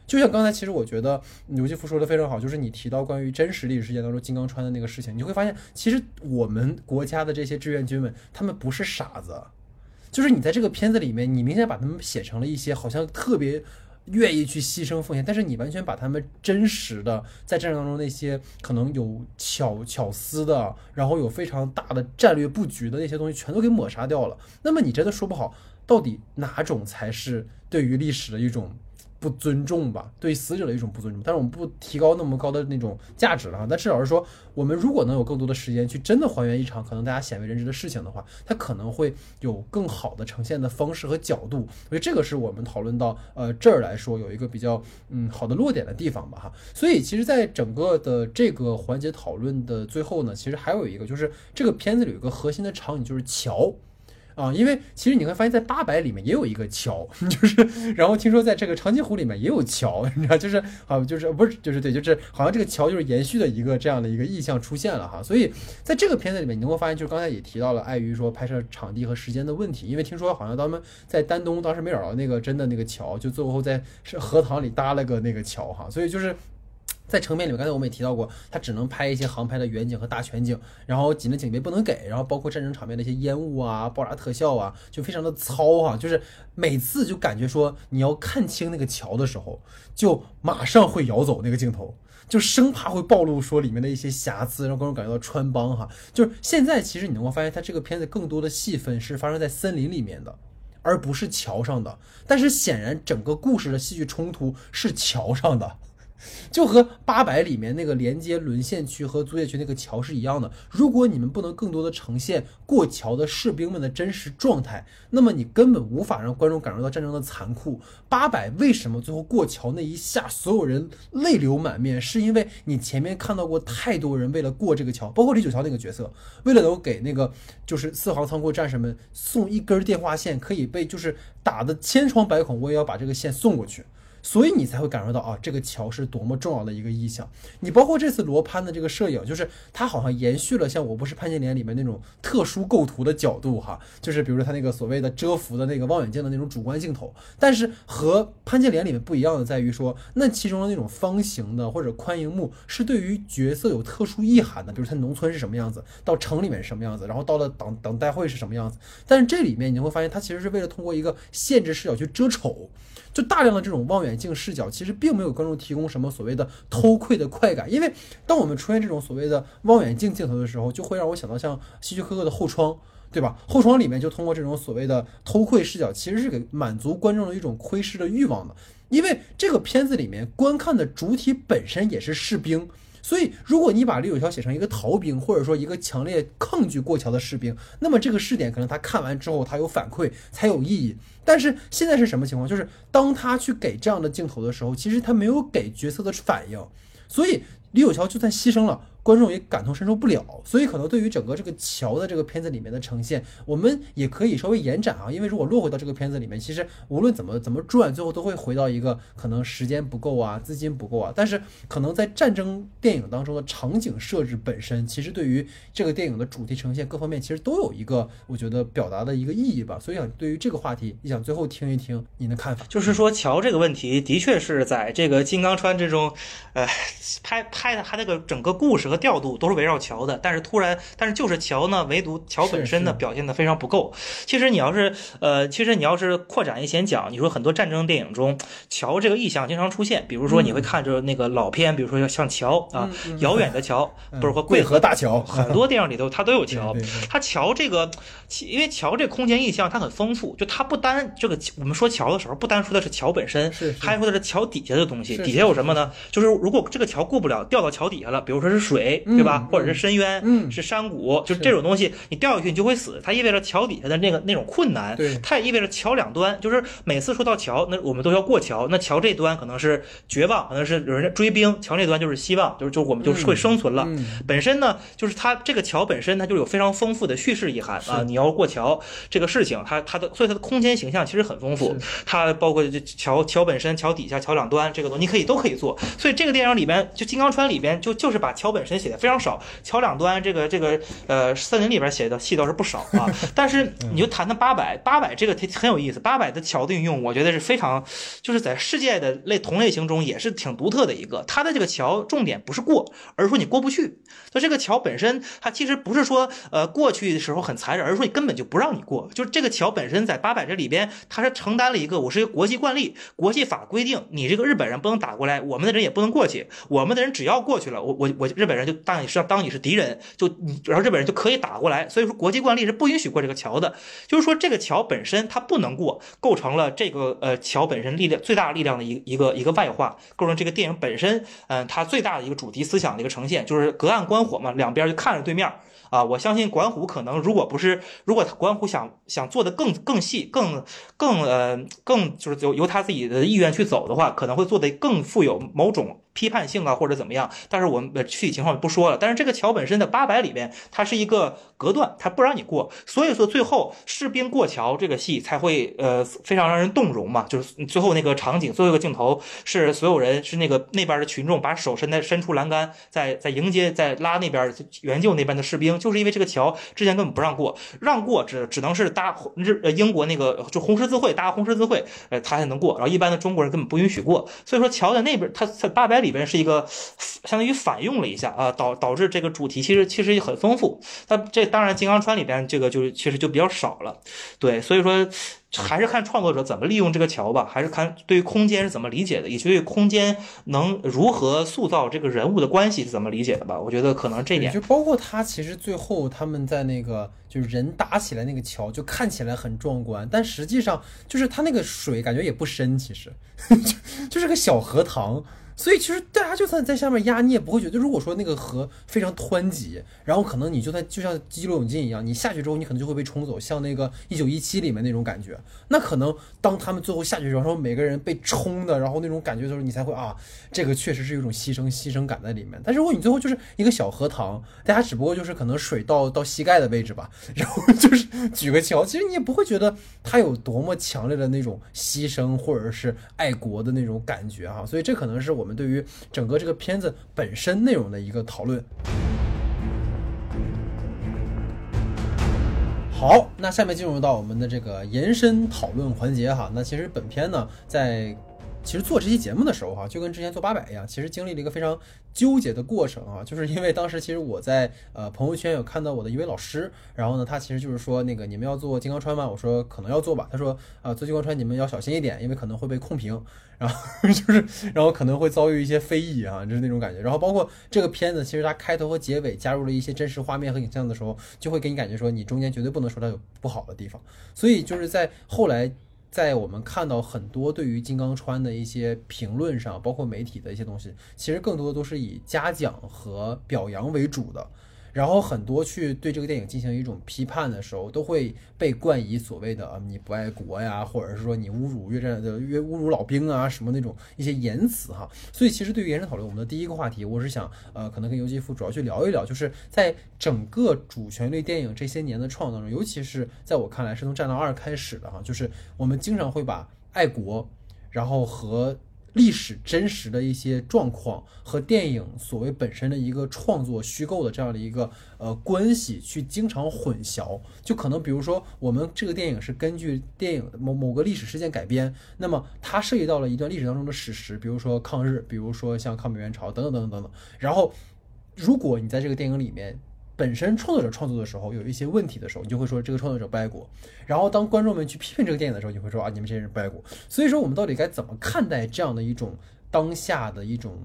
就像刚才，其实我觉得刘继福说的非常好，就是你提到关于真实历史事件当中金刚川的那个事情，你会发现，其实我们国家的这些志愿军们，他们不是傻子，就是你在这个片子里面，你明显把他们写成了一些好像特别愿意去牺牲奉献，但是你完全把他们真实的在战争当中那些可能有巧巧思的，然后有非常大的战略布局的那些东西，全都给抹杀掉了。那么你真的说不好，到底哪种才是对于历史的一种？不尊重吧，对死者的一种不尊重。但是我们不提高那么高的那种价值了哈。但至少是说，我们如果能有更多的时间去真的还原一场可能大家鲜为人知的事情的话，它可能会有更好的呈现的方式和角度。所以这个是我们讨论到呃这儿来说有一个比较嗯好的落点的地方吧哈。所以其实，在整个的这个环节讨论的最后呢，其实还有一个就是这个片子里有一个核心的场景就是桥。啊，因为其实你会发现在八百里面也有一个桥，就是，然后听说在这个长津湖里面也有桥，你知道，就是好，就是不是，就是对，就是好像这个桥就是延续的一个这样的一个意象出现了哈，所以在这个片子里面，你能够发现，就是刚才也提到了，碍于说拍摄场地和时间的问题，因为听说好像他们在丹东当时没找到那个真的那个桥，就最后在是荷塘里搭了个那个桥哈，所以就是。在成片里面，刚才我们也提到过，它只能拍一些航拍的远景和大全景，然后紧的景别不能给，然后包括战争场面的一些烟雾啊、爆炸特效啊，就非常的糙哈，就是每次就感觉说你要看清那个桥的时候，就马上会摇走那个镜头，就生怕会暴露说里面的一些瑕疵，让观众感觉到穿帮哈。就是现在其实你能够发现，它这个片子更多的戏份是发生在森林里面的，而不是桥上的，但是显然整个故事的戏剧冲突是桥上的。就和八百里面那个连接沦陷区和租界区那个桥是一样的。如果你们不能更多的呈现过桥的士兵们的真实状态，那么你根本无法让观众感受到战争的残酷。八百为什么最后过桥那一下所有人泪流满面？是因为你前面看到过太多人为了过这个桥，包括李九桥那个角色，为了能给那个就是四行仓库战士们送一根电话线，可以被就是打的千疮百孔，我也要把这个线送过去。所以你才会感受到啊，这个桥是多么重要的一个意象。你包括这次罗潘的这个摄影，就是他好像延续了像《我不是潘金莲》里面那种特殊构图的角度哈，就是比如说他那个所谓的遮幅的那个望远镜的那种主观镜头。但是和《潘金莲》里面不一样的在于说，那其中的那种方形的或者宽银幕是对于角色有特殊意涵的，比如他农村是什么样子，到城里面是什么样子，然后到了等等待会是什么样子。但是这里面你会发现，它其实是为了通过一个限制视角去遮丑。就大量的这种望远镜视角，其实并没有观众提供什么所谓的偷窥的快感，因为当我们出现这种所谓的望远镜镜头的时候，就会让我想到像希区柯克的后窗，对吧？后窗里面就通过这种所谓的偷窥视角，其实是给满足观众的一种窥视的欲望的，因为这个片子里面观看的主体本身也是士兵。所以，如果你把李友桥写成一个逃兵，或者说一个强烈抗拒过桥的士兵，那么这个试点可能他看完之后他有反馈才有意义。但是现在是什么情况？就是当他去给这样的镜头的时候，其实他没有给角色的反应，所以李友桥就算牺牲了。观众也感同身受不了，所以可能对于整个这个桥的这个片子里面的呈现，我们也可以稍微延展啊。因为如果落回到这个片子里面，其实无论怎么怎么转，最后都会回到一个可能时间不够啊，资金不够啊。但是可能在战争电影当中的场景设置本身，其实对于这个电影的主题呈现各方面，其实都有一个我觉得表达的一个意义吧。所以想对于这个话题，你想最后听一听你的看法。就是说桥这个问题，的确是在这个金刚川这种，呃，拍拍的他那个整个故事和调度都是围绕桥的，但是突然，但是就是桥呢，唯独桥本身呢表现的非常不够。其实你要是呃，其实你要是扩展一些讲，你说很多战争电影中桥这个意象经常出现，比如说你会看着那个老片，比如说像桥啊，遥远的桥，不是说贵河大桥，很多电影里头它都有桥。它桥这个，因为桥这空间意象它很丰富，就它不单这个我们说桥的时候，不单说的是桥本身，还说的是桥底下的东西。底下有什么呢？就是如果这个桥过不了，掉到桥底下了，比如说是水，对吧？或者是深渊，嗯，是山谷，就这种东西，你掉下去你就会死。它意味着桥底下的那个那种困难，对，它也意味着桥两端，就是每次说到桥，那我们都要过桥。那桥这端可能是绝望，可能是有人追兵；桥那端就是希望，就是就我们就会生存了。本身呢，就是它这个桥本身它就有非常丰富的叙事意涵啊。你要过桥这个事情，它它的所以它的空间形象其实很丰富。它包括这桥桥本身、桥底下、桥两端这个东西，你可以都可以做。所以这个电影里边，就《金刚川》里边就就是把桥本身写的非常少。桥两端这个这个呃森林里边写的戏倒是不少啊，但是你就谈谈八百八百这个挺很有意思，八百的桥的运用，我觉得是非常就是在世界的类同类型中也是挺独特的一个。它的这个桥重点不是过，而是说你过不去。就这个桥本身，它其实不是说呃过去的时候很残忍，而是说你根本就不让你过。就是这个桥本身在八百这里边，它是承担了一个我是一个国际惯例，国际法规定，你这个日本人不能打过来，我们的人也不能过去，我们的人只要过去了，我我我日本人就当你是当你是敌人，就你，然后日本人就可以打过来。所以说，国际惯例是不允许过这个桥的。就是说，这个桥本身它不能过，构成了这个呃桥本身力量最大力量的一一个一个外化，构成这个电影本身嗯它最大的一个主题思想的一个呈现，就是隔岸观火嘛，两边就看着对面啊。我相信管虎可能如果不是，如果管虎想想做的更更细、更更呃更就是由由他自己的意愿去走的话，可能会做的更富有某种。批判性啊，或者怎么样？但是我们具体情况不说了。但是这个桥本身的八百里边，它是一个隔断，它不让你过。所以说最后士兵过桥这个戏才会呃非常让人动容嘛。就是最后那个场景，最后一个镜头是所有人是那个那边的群众把手伸在伸出栏杆，在在迎接在拉那边援救那边的士兵，就是因为这个桥之前根本不让过，让过只只能是搭日呃英国那个就红十字会搭红十字会，呃他才能过。然后一般的中国人根本不允许过。所以说桥在那边，他在八百。里边是一个相当于反用了一下啊，导导致这个主题其实其实也很丰富。它这当然金刚川里边这个就其实就比较少了，对，所以说还是看创作者怎么利用这个桥吧，还是看对于空间是怎么理解的，以及对空间能如何塑造这个人物的关系是怎么理解的吧。我觉得可能这点就包括他其实最后他们在那个就是人搭起来那个桥，就看起来很壮观，但实际上就是他那个水感觉也不深，其实 就是个小荷塘。所以其实大家就算在下面压，你也不会觉得，如果说那个河非常湍急，然后可能你就在就像激流勇进一样，你下去之后你可能就会被冲走，像那个一九一七里面那种感觉。那可能当他们最后下去之后，然后每个人被冲的，然后那种感觉的时候，你才会啊，这个确实是有一种牺牲牺牲感在里面。但是如果你最后就是一个小荷塘，大家只不过就是可能水到到膝盖的位置吧，然后就是举个桥，其实你也不会觉得他有多么强烈的那种牺牲或者是爱国的那种感觉哈。所以这可能是我我们对于整个这个片子本身内容的一个讨论。好，那下面进入到我们的这个延伸讨论环节哈。那其实本片呢，在其实做这期节目的时候哈，就跟之前做八百一样，其实经历了一个非常纠结的过程啊，就是因为当时其实我在呃朋友圈有看到我的一位老师，然后呢，他其实就是说那个你们要做金刚川吗？我说可能要做吧。他说啊，做金刚川你们要小心一点，因为可能会被控评。然后就是，然后可能会遭遇一些非议啊，就是那种感觉。然后包括这个片子，其实它开头和结尾加入了一些真实画面和影像的时候，就会给你感觉说，你中间绝对不能说它有不好的地方。所以就是在后来，在我们看到很多对于金刚川的一些评论上，包括媒体的一些东西，其实更多的都是以嘉奖和表扬为主的。然后很多去对这个电影进行一种批判的时候，都会被冠以所谓的“你不爱国呀”，或者是说你侮辱越战的越侮辱老兵啊什么那种一些言辞哈。所以其实对于延伸讨论，我们的第一个话题，我是想呃，可能跟游击夫主要去聊一聊，就是在整个主旋律电影这些年的创作当中，尤其是在我看来是从《战狼二》开始的哈，就是我们经常会把爱国，然后和历史真实的一些状况和电影所谓本身的一个创作虚构的这样的一个呃关系去经常混淆，就可能比如说我们这个电影是根据电影某某个历史事件改编，那么它涉及到了一段历史当中的史实，比如说抗日，比如说像抗美援朝等等等等等等，然后如果你在这个电影里面。本身创作者创作的时候有一些问题的时候，你就会说这个创作者不爱国。然后当观众们去批评这个电影的时候，你会说啊，你们这些人不爱国。所以说，我们到底该怎么看待这样的一种当下的一种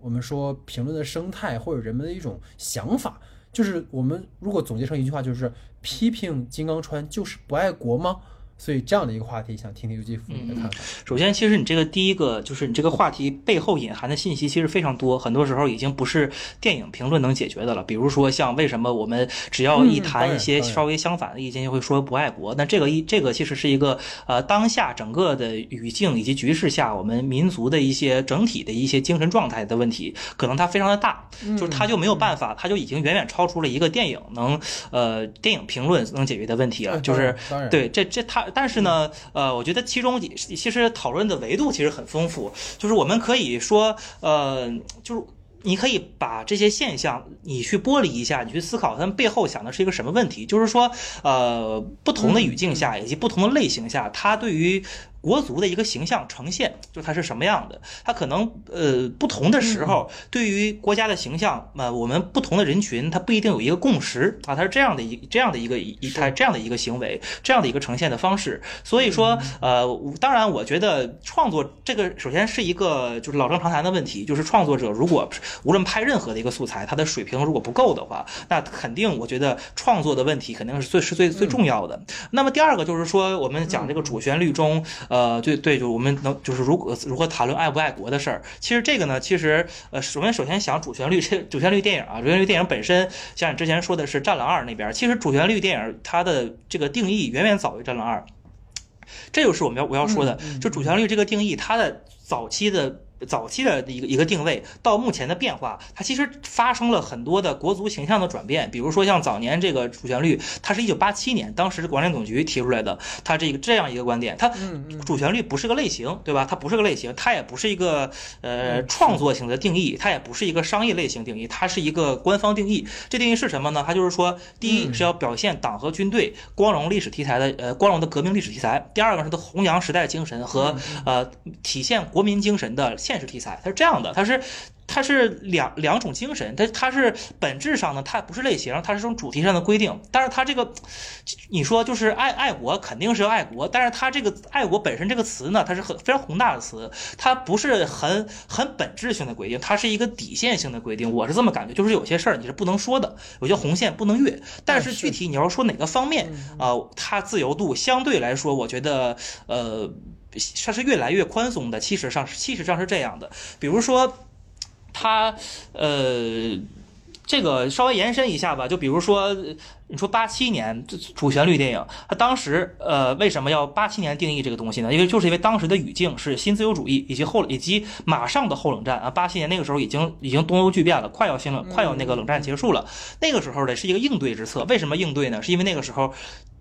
我们说评论的生态，或者人们的一种想法？就是我们如果总结成一句话，就是批评金刚川就是不爱国吗？所以这样的一个话题，想听听尤基夫你的看法。首先，其实你这个第一个就是你这个话题背后隐含的信息其实非常多，很多时候已经不是电影评论能解决的了。比如说，像为什么我们只要一谈一些稍微相反的意见，就会说不爱国？那这个一这个其实是一个呃当下整个的语境以及局势下，我们民族的一些整体的一些精神状态的问题，可能它非常的大，就是它就没有办法，它就已经远远超出了一个电影能呃电影评论能解决的问题了。就是对这这它。但是呢，呃，我觉得其中其实讨论的维度其实很丰富，就是我们可以说，呃，就是你可以把这些现象你去剥离一下，你去思考它们背后想的是一个什么问题，就是说，呃，不同的语境下以及不同的类型下，它对于。国足的一个形象呈现，就它是什么样的？它可能呃不同的时候，对于国家的形象，呃，我们不同的人群，它不一定有一个共识啊，它是这样的一这样的一个一它这样的一个行为，这样的一个呈现的方式。所以说，呃，当然，我觉得创作这个首先是一个就是老生常谈的问题，就是创作者如果无论拍任何的一个素材，他的水平如果不够的话，那肯定我觉得创作的问题肯定是最是最最重要的。那么第二个就是说，我们讲这个主旋律中。呃，对对，就我们能就是如果如何谈论爱不爱国的事儿，其实这个呢，其实呃，首先首先想主旋律这主旋律电影啊，主旋律电影本身，像你之前说的是《战狼二》那边，其实主旋律电影它的这个定义远远早于《战狼二》，这就是我们要我要说的，就主旋律这个定义，它的早期的。早期的一个一个定位到目前的变化，它其实发生了很多的国足形象的转变。比如说像早年这个主旋律，它是一九八七年当时广电总局提出来的，它这个这样一个观点，它主旋律不是个类型，对吧？它不是个类型，它也不是一个呃创作型的定义，它也不是一个商业类型定义，它是一个官方定义。这定义是什么呢？它就是说，第一是要表现党和军队光荣历史题材的呃光荣的革命历史题材；第二个是它弘扬时代精神和呃体现国民精神的。现实题材，它是这样的，它是。它是两两种精神，它它是本质上呢，它不是类型，它是这种主题上的规定。但是它这个，你说就是爱爱国，肯定是要爱国。但是它这个爱国本身这个词呢，它是很非常宏大的词，它不是很很本质性的规定，它是一个底线性的规定。我是这么感觉，就是有些事儿你是不能说的，有些红线不能越。但是具体你要说哪个方面啊，它自由度相对来说，我觉得呃。它是越来越宽松的。其实上，其实上是这样的。比如说，它呃。这个稍微延伸一下吧，就比如说，你说八七年主旋律电影，它当时呃为什么要八七年定义这个东西呢？因为就是因为当时的语境是新自由主义以及后以及马上的后冷战啊，八七年那个时候已经已经东欧剧变了，快要新冷快要那个冷战结束了，那个时候呢是一个应对之策。为什么应对呢？是因为那个时候。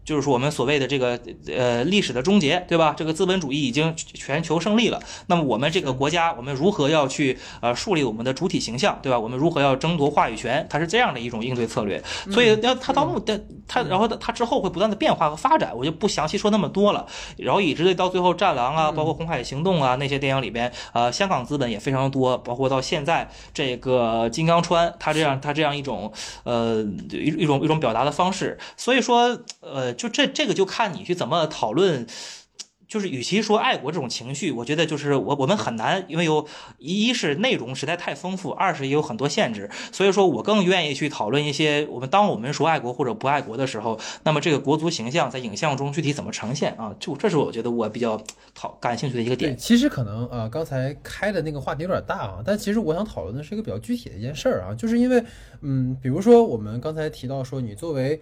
就是说，我们所谓的这个呃历史的终结，对吧？这个资本主义已经全球胜利了。那么我们这个国家，我们如何要去呃树立我们的主体形象，对吧？我们如何要争夺话语权？它是这样的一种应对策略。所以要它到目的，它然后它之后会不断的变化和发展，我就不详细说那么多了。然后以至于到最后，《战狼》啊，包括《红海行动》啊那些电影里边，呃，香港资本也非常多。包括到现在这个《金刚川》，它这样它这样一种呃一一种一种表达的方式。所以说呃。就这这个就看你去怎么讨论，就是与其说爱国这种情绪，我觉得就是我我们很难，因为有一是内容实在太丰富，二是也有很多限制，所以说我更愿意去讨论一些我们当我们说爱国或者不爱国的时候，那么这个国足形象在影像中具体怎么呈现啊？就这是我觉得我比较讨感兴趣的一个点。其实可能啊，刚才开的那个话题有点大啊，但其实我想讨论的是一个比较具体的一件事儿啊，就是因为嗯，比如说我们刚才提到说你作为。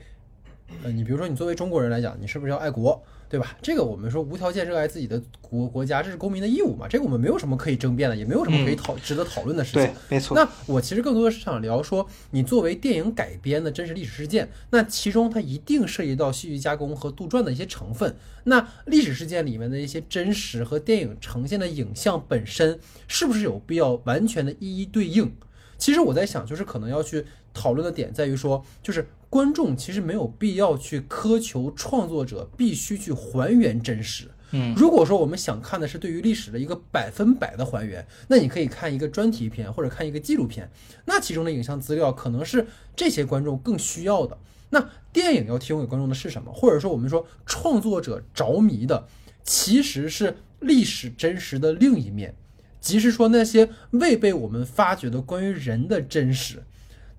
呃，你比如说，你作为中国人来讲，你是不是要爱国，对吧？这个我们说无条件热爱自己的国国家，这是公民的义务嘛？这个我们没有什么可以争辩的，也没有什么可以讨值得讨论的事情。对，没错。那我其实更多的是想聊说，你作为电影改编的真实历史事件，那其中它一定涉及到戏剧加工和杜撰的一些成分。那历史事件里面的一些真实和电影呈现的影像本身，是不是有必要完全的一一对应？其实我在想，就是可能要去讨论的点在于说，就是观众其实没有必要去苛求创作者必须去还原真实。嗯，如果说我们想看的是对于历史的一个百分百的还原，那你可以看一个专题片或者看一个纪录片，那其中的影像资料可能是这些观众更需要的。那电影要提供给观众的是什么？或者说我们说创作者着迷的其实是历史真实的另一面。即是说那些未被我们发掘的关于人的真实，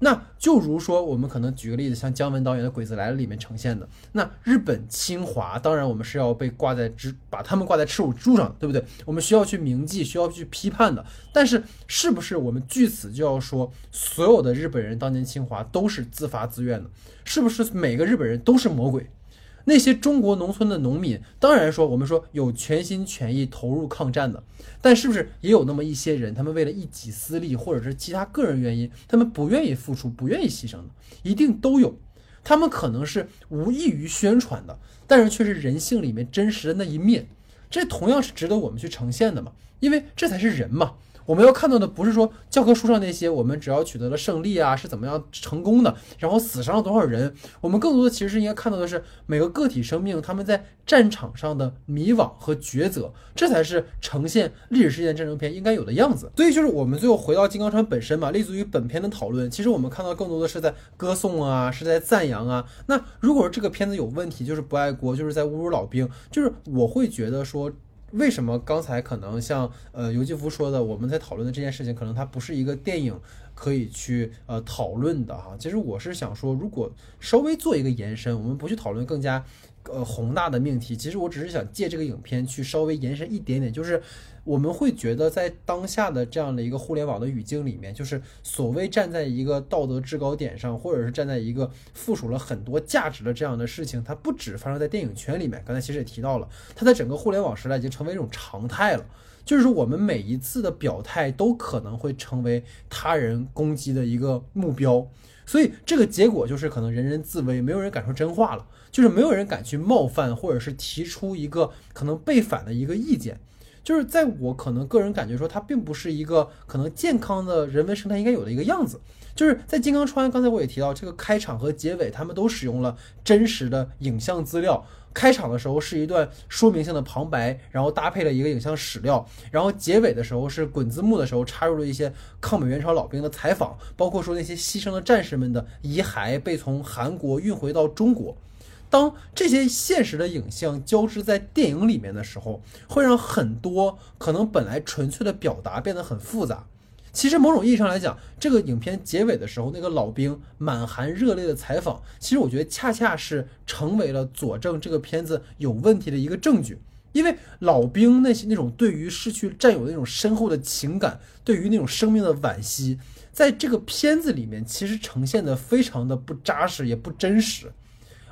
那就如说我们可能举个例子，像姜文导演的《鬼子来了》里面呈现的，那日本侵华，当然我们是要被挂在耻，把他们挂在耻辱柱上，对不对？我们需要去铭记，需要去批判的。但是，是不是我们据此就要说，所有的日本人当年侵华都是自发自愿的？是不是每个日本人都是魔鬼？那些中国农村的农民，当然说我们说有全心全意投入抗战的，但是不是也有那么一些人，他们为了一己私利或者是其他个人原因，他们不愿意付出、不愿意牺牲的，一定都有。他们可能是无异于宣传的，但是却是人性里面真实的那一面，这同样是值得我们去呈现的嘛，因为这才是人嘛。我们要看到的不是说教科书上那些我们只要取得了胜利啊是怎么样成功的，然后死伤了多少人，我们更多的其实是应该看到的是每个个体生命他们在战场上的迷惘和抉择，这才是呈现历史事件战争片应该有的样子。所以就是我们最后回到金刚川本身嘛，立足于本片的讨论，其实我们看到更多的是在歌颂啊，是在赞扬啊。那如果说这个片子有问题，就是不爱国，就是在侮辱老兵，就是我会觉得说。为什么刚才可能像呃尤继福说的，我们在讨论的这件事情，可能它不是一个电影可以去呃讨论的哈。其实我是想说，如果稍微做一个延伸，我们不去讨论更加呃宏大的命题，其实我只是想借这个影片去稍微延伸一点点，就是。我们会觉得，在当下的这样的一个互联网的语境里面，就是所谓站在一个道德制高点上，或者是站在一个附属了很多价值的这样的事情，它不止发生在电影圈里面。刚才其实也提到了，它在整个互联网时代已经成为一种常态了。就是说，我们每一次的表态都可能会成为他人攻击的一个目标，所以这个结果就是可能人人自危，没有人敢说真话了，就是没有人敢去冒犯，或者是提出一个可能被反的一个意见。就是在我可能个人感觉说，它并不是一个可能健康的人文生态应该有的一个样子。就是在金刚川，刚才我也提到，这个开场和结尾他们都使用了真实的影像资料。开场的时候是一段说明性的旁白，然后搭配了一个影像史料，然后结尾的时候是滚字幕的时候插入了一些抗美援朝老兵的采访，包括说那些牺牲的战士们的遗骸被从韩国运回到中国。当这些现实的影像交织在电影里面的时候，会让很多可能本来纯粹的表达变得很复杂。其实某种意义上来讲，这个影片结尾的时候，那个老兵满含热泪的采访，其实我觉得恰恰是成为了佐证这个片子有问题的一个证据。因为老兵那些那种对于失去战友那种深厚的情感，对于那种生命的惋惜，在这个片子里面其实呈现的非常的不扎实，也不真实。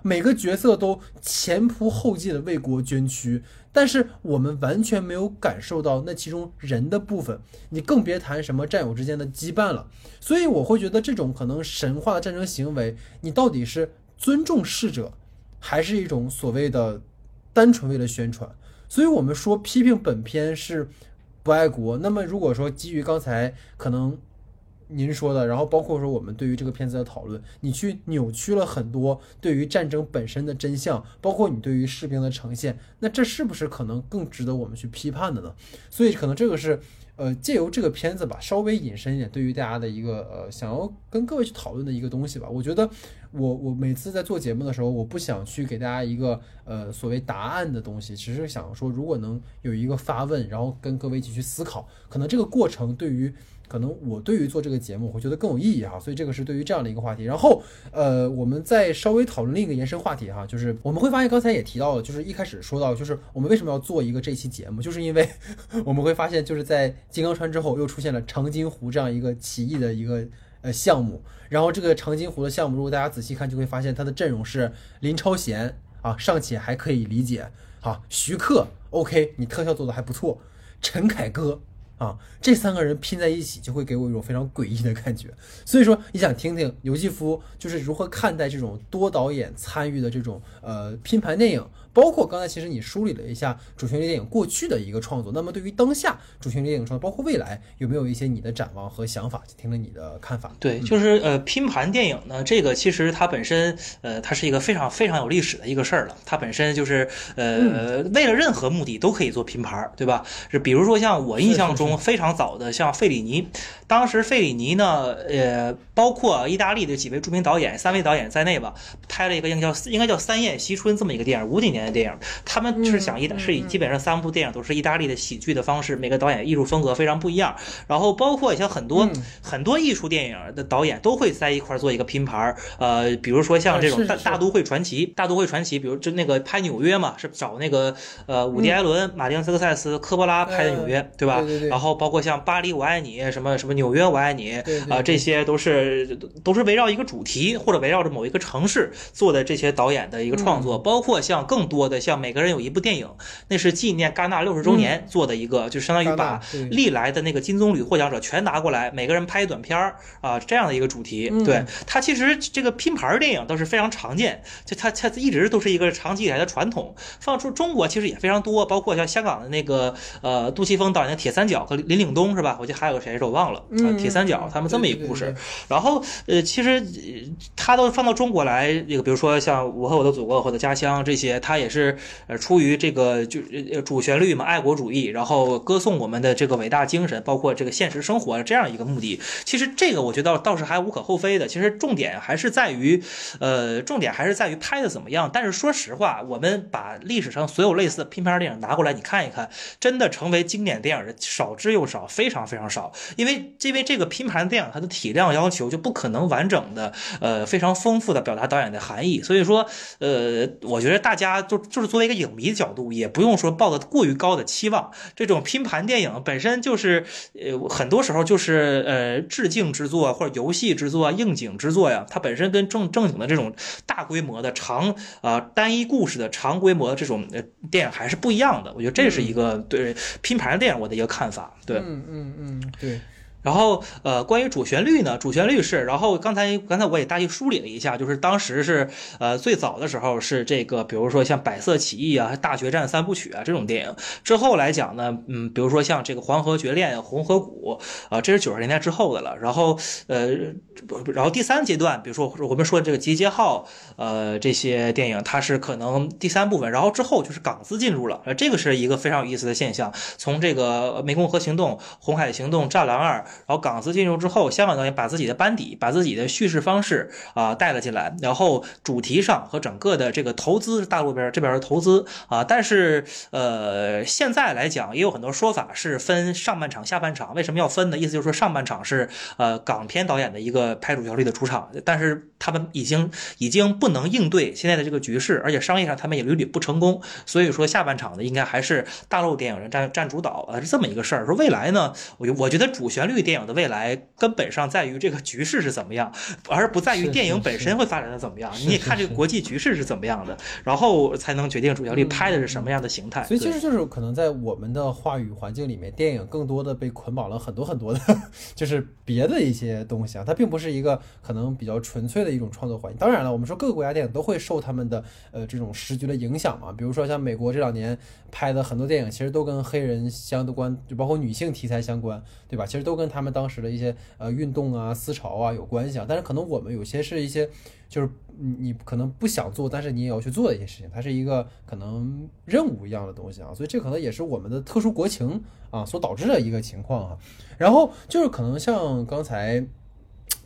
每个角色都前仆后继的为国捐躯，但是我们完全没有感受到那其中人的部分，你更别谈什么战友之间的羁绊了。所以我会觉得这种可能神话的战争行为，你到底是尊重逝者，还是一种所谓的单纯为了宣传？所以我们说批评本片是不爱国。那么如果说基于刚才可能。您说的，然后包括说我们对于这个片子的讨论，你去扭曲了很多对于战争本身的真相，包括你对于士兵的呈现，那这是不是可能更值得我们去批判的呢？所以可能这个是，呃，借由这个片子吧，稍微引申一点，对于大家的一个呃，想要跟各位去讨论的一个东西吧。我觉得我我每次在做节目的时候，我不想去给大家一个呃所谓答案的东西，只是想说，如果能有一个发问，然后跟各位一起去思考，可能这个过程对于。可能我对于做这个节目，会觉得更有意义哈，所以这个是对于这样的一个话题。然后，呃，我们再稍微讨论另一个延伸话题哈，就是我们会发现刚才也提到了，就是一开始说到，就是我们为什么要做一个这期节目，就是因为 我们会发现，就是在金刚川之后，又出现了长津湖这样一个奇异的一个呃项目。然后这个长津湖的项目，如果大家仔细看，就会发现它的阵容是林超贤啊，尚且还可以理解啊，徐克 OK，你特效做的还不错，陈凯歌。啊，这三个人拼在一起，就会给我一种非常诡异的感觉。所以说，你想听听刘继夫就是如何看待这种多导演参与的这种呃拼盘电影？包括刚才其实你梳理了一下主旋律电影过去的一个创作，那么对于当下主旋律电影创作，包括未来，有没有一些你的展望和想法？听了你的看法。对，就是呃拼盘电影呢，这个其实它本身呃它是一个非常非常有历史的一个事儿了。它本身就是呃为了任何目的都可以做拼盘，对吧？是比如说像我印象中非常早的像费里尼，当时费里尼呢呃包括意大利的几位著名导演三位导演在内吧，拍了一个应该叫应该叫《三雁西春》这么一个电影，五几年的。电影，他们是想意是以基本上三部电影都是意大利的喜剧的方式，每个导演艺术风格非常不一样。然后包括像很多很多艺术电影的导演都会在一块做一个拼盘呃，比如说像这种大大都会传奇，大都会传奇，比如就那个拍纽约嘛，是找那个呃伍迪·艾伦、马丁·斯科塞斯、科波拉拍的纽约，对吧？然后包括像巴黎我爱你，什么什么纽约我爱你啊，这些都是都是围绕一个主题或者围绕着某一个城市做的这些导演的一个创作，包括像更多。的像每个人有一部电影，那是纪念戛纳六十周年做的一个，就相当于把历来的那个金棕榈获奖者全拿过来，每个人拍短片儿啊，这样的一个主题。对它其实这个拼盘电影倒是非常常见，就它它一直都是一个长期以来的传统。放出中国其实也非常多，包括像香港的那个呃杜琪峰导演的《铁三角》和林岭东是吧？我记得还有个谁是我忘了，《铁三角》他们这么一个故事。然后呃，其实他都放到中国来，这个比如说像《我和我的祖国》或者《家乡》这些，他也。是呃出于这个就主旋律嘛，爱国主义，然后歌颂我们的这个伟大精神，包括这个现实生活这样一个目的。其实这个我觉得倒是还无可厚非的。其实重点还是在于，呃，重点还是在于拍的怎么样。但是说实话，我们把历史上所有类似的拼盘电影拿过来，你看一看，真的成为经典电影的少之又少，非常非常少。因为因为这个拼盘电影它的体量要求就不可能完整的呃非常丰富的表达导演的含义。所以说呃，我觉得大家就。就是作为一个影迷的角度，也不用说抱的过于高的期望。这种拼盘电影本身就是，呃，很多时候就是呃致敬之作或者游戏之作、应景之作呀。它本身跟正正经的这种大规模的长啊单一故事的长规模的这种呃电影还是不一样的。我觉得这是一个对拼盘电影我的一个看法。对，嗯嗯嗯，对。然后，呃，关于主旋律呢，主旋律是，然后刚才刚才我也大体梳理了一下，就是当时是，呃，最早的时候是这个，比如说像《百色起义》啊，《大决战》三部曲啊这种电影。之后来讲呢，嗯，比如说像这个《黄河决恋》《红河谷》啊，这是九十年代之后的了。然后，呃，然后第三阶段，比如说我们说这个《集结号》呃这些电影，它是可能第三部分。然后之后就是港资进入了，呃，这个是一个非常有意思的现象。从这个《湄公河行动》《红海行动》《战狼二》。然后港资进入之后，香港导演把自己的班底、把自己的叙事方式啊带了进来，然后主题上和整个的这个投资，大陆边这边的投资啊，但是呃现在来讲也有很多说法是分上半场、下半场，为什么要分呢？意思就是说上半场是呃港片导演的一个拍主旋律的主场，但是他们已经已经不能应对现在的这个局势，而且商业上他们也屡屡不成功，所以说下半场呢，应该还是大陆电影人占占主导啊，是这么一个事儿。说未来呢，我我觉得主旋律电影的未来根本上在于这个局势是怎么样，而不在于电影本身会发展的怎么样。你也看这个国际局势是怎么样的，然后才能决定主旋律拍的是什么样的形态。所以其实就是可能在我们的话语环境里面，电影更多的被捆绑了很多很多的，就是别的一些东西啊，它并不是一个可能比较纯粹的的一种创作环境。当然了，我们说各个国家电影都会受他们的呃这种时局的影响嘛。比如说像美国这两年拍的很多电影，其实都跟黑人相关，就包括女性题材相关，对吧？其实都跟他们当时的一些呃运动啊、思潮啊有关系啊。但是可能我们有些是一些就是你你可能不想做，但是你也要去做的一些事情，它是一个可能任务一样的东西啊。所以这可能也是我们的特殊国情啊所导致的一个情况啊。然后就是可能像刚才。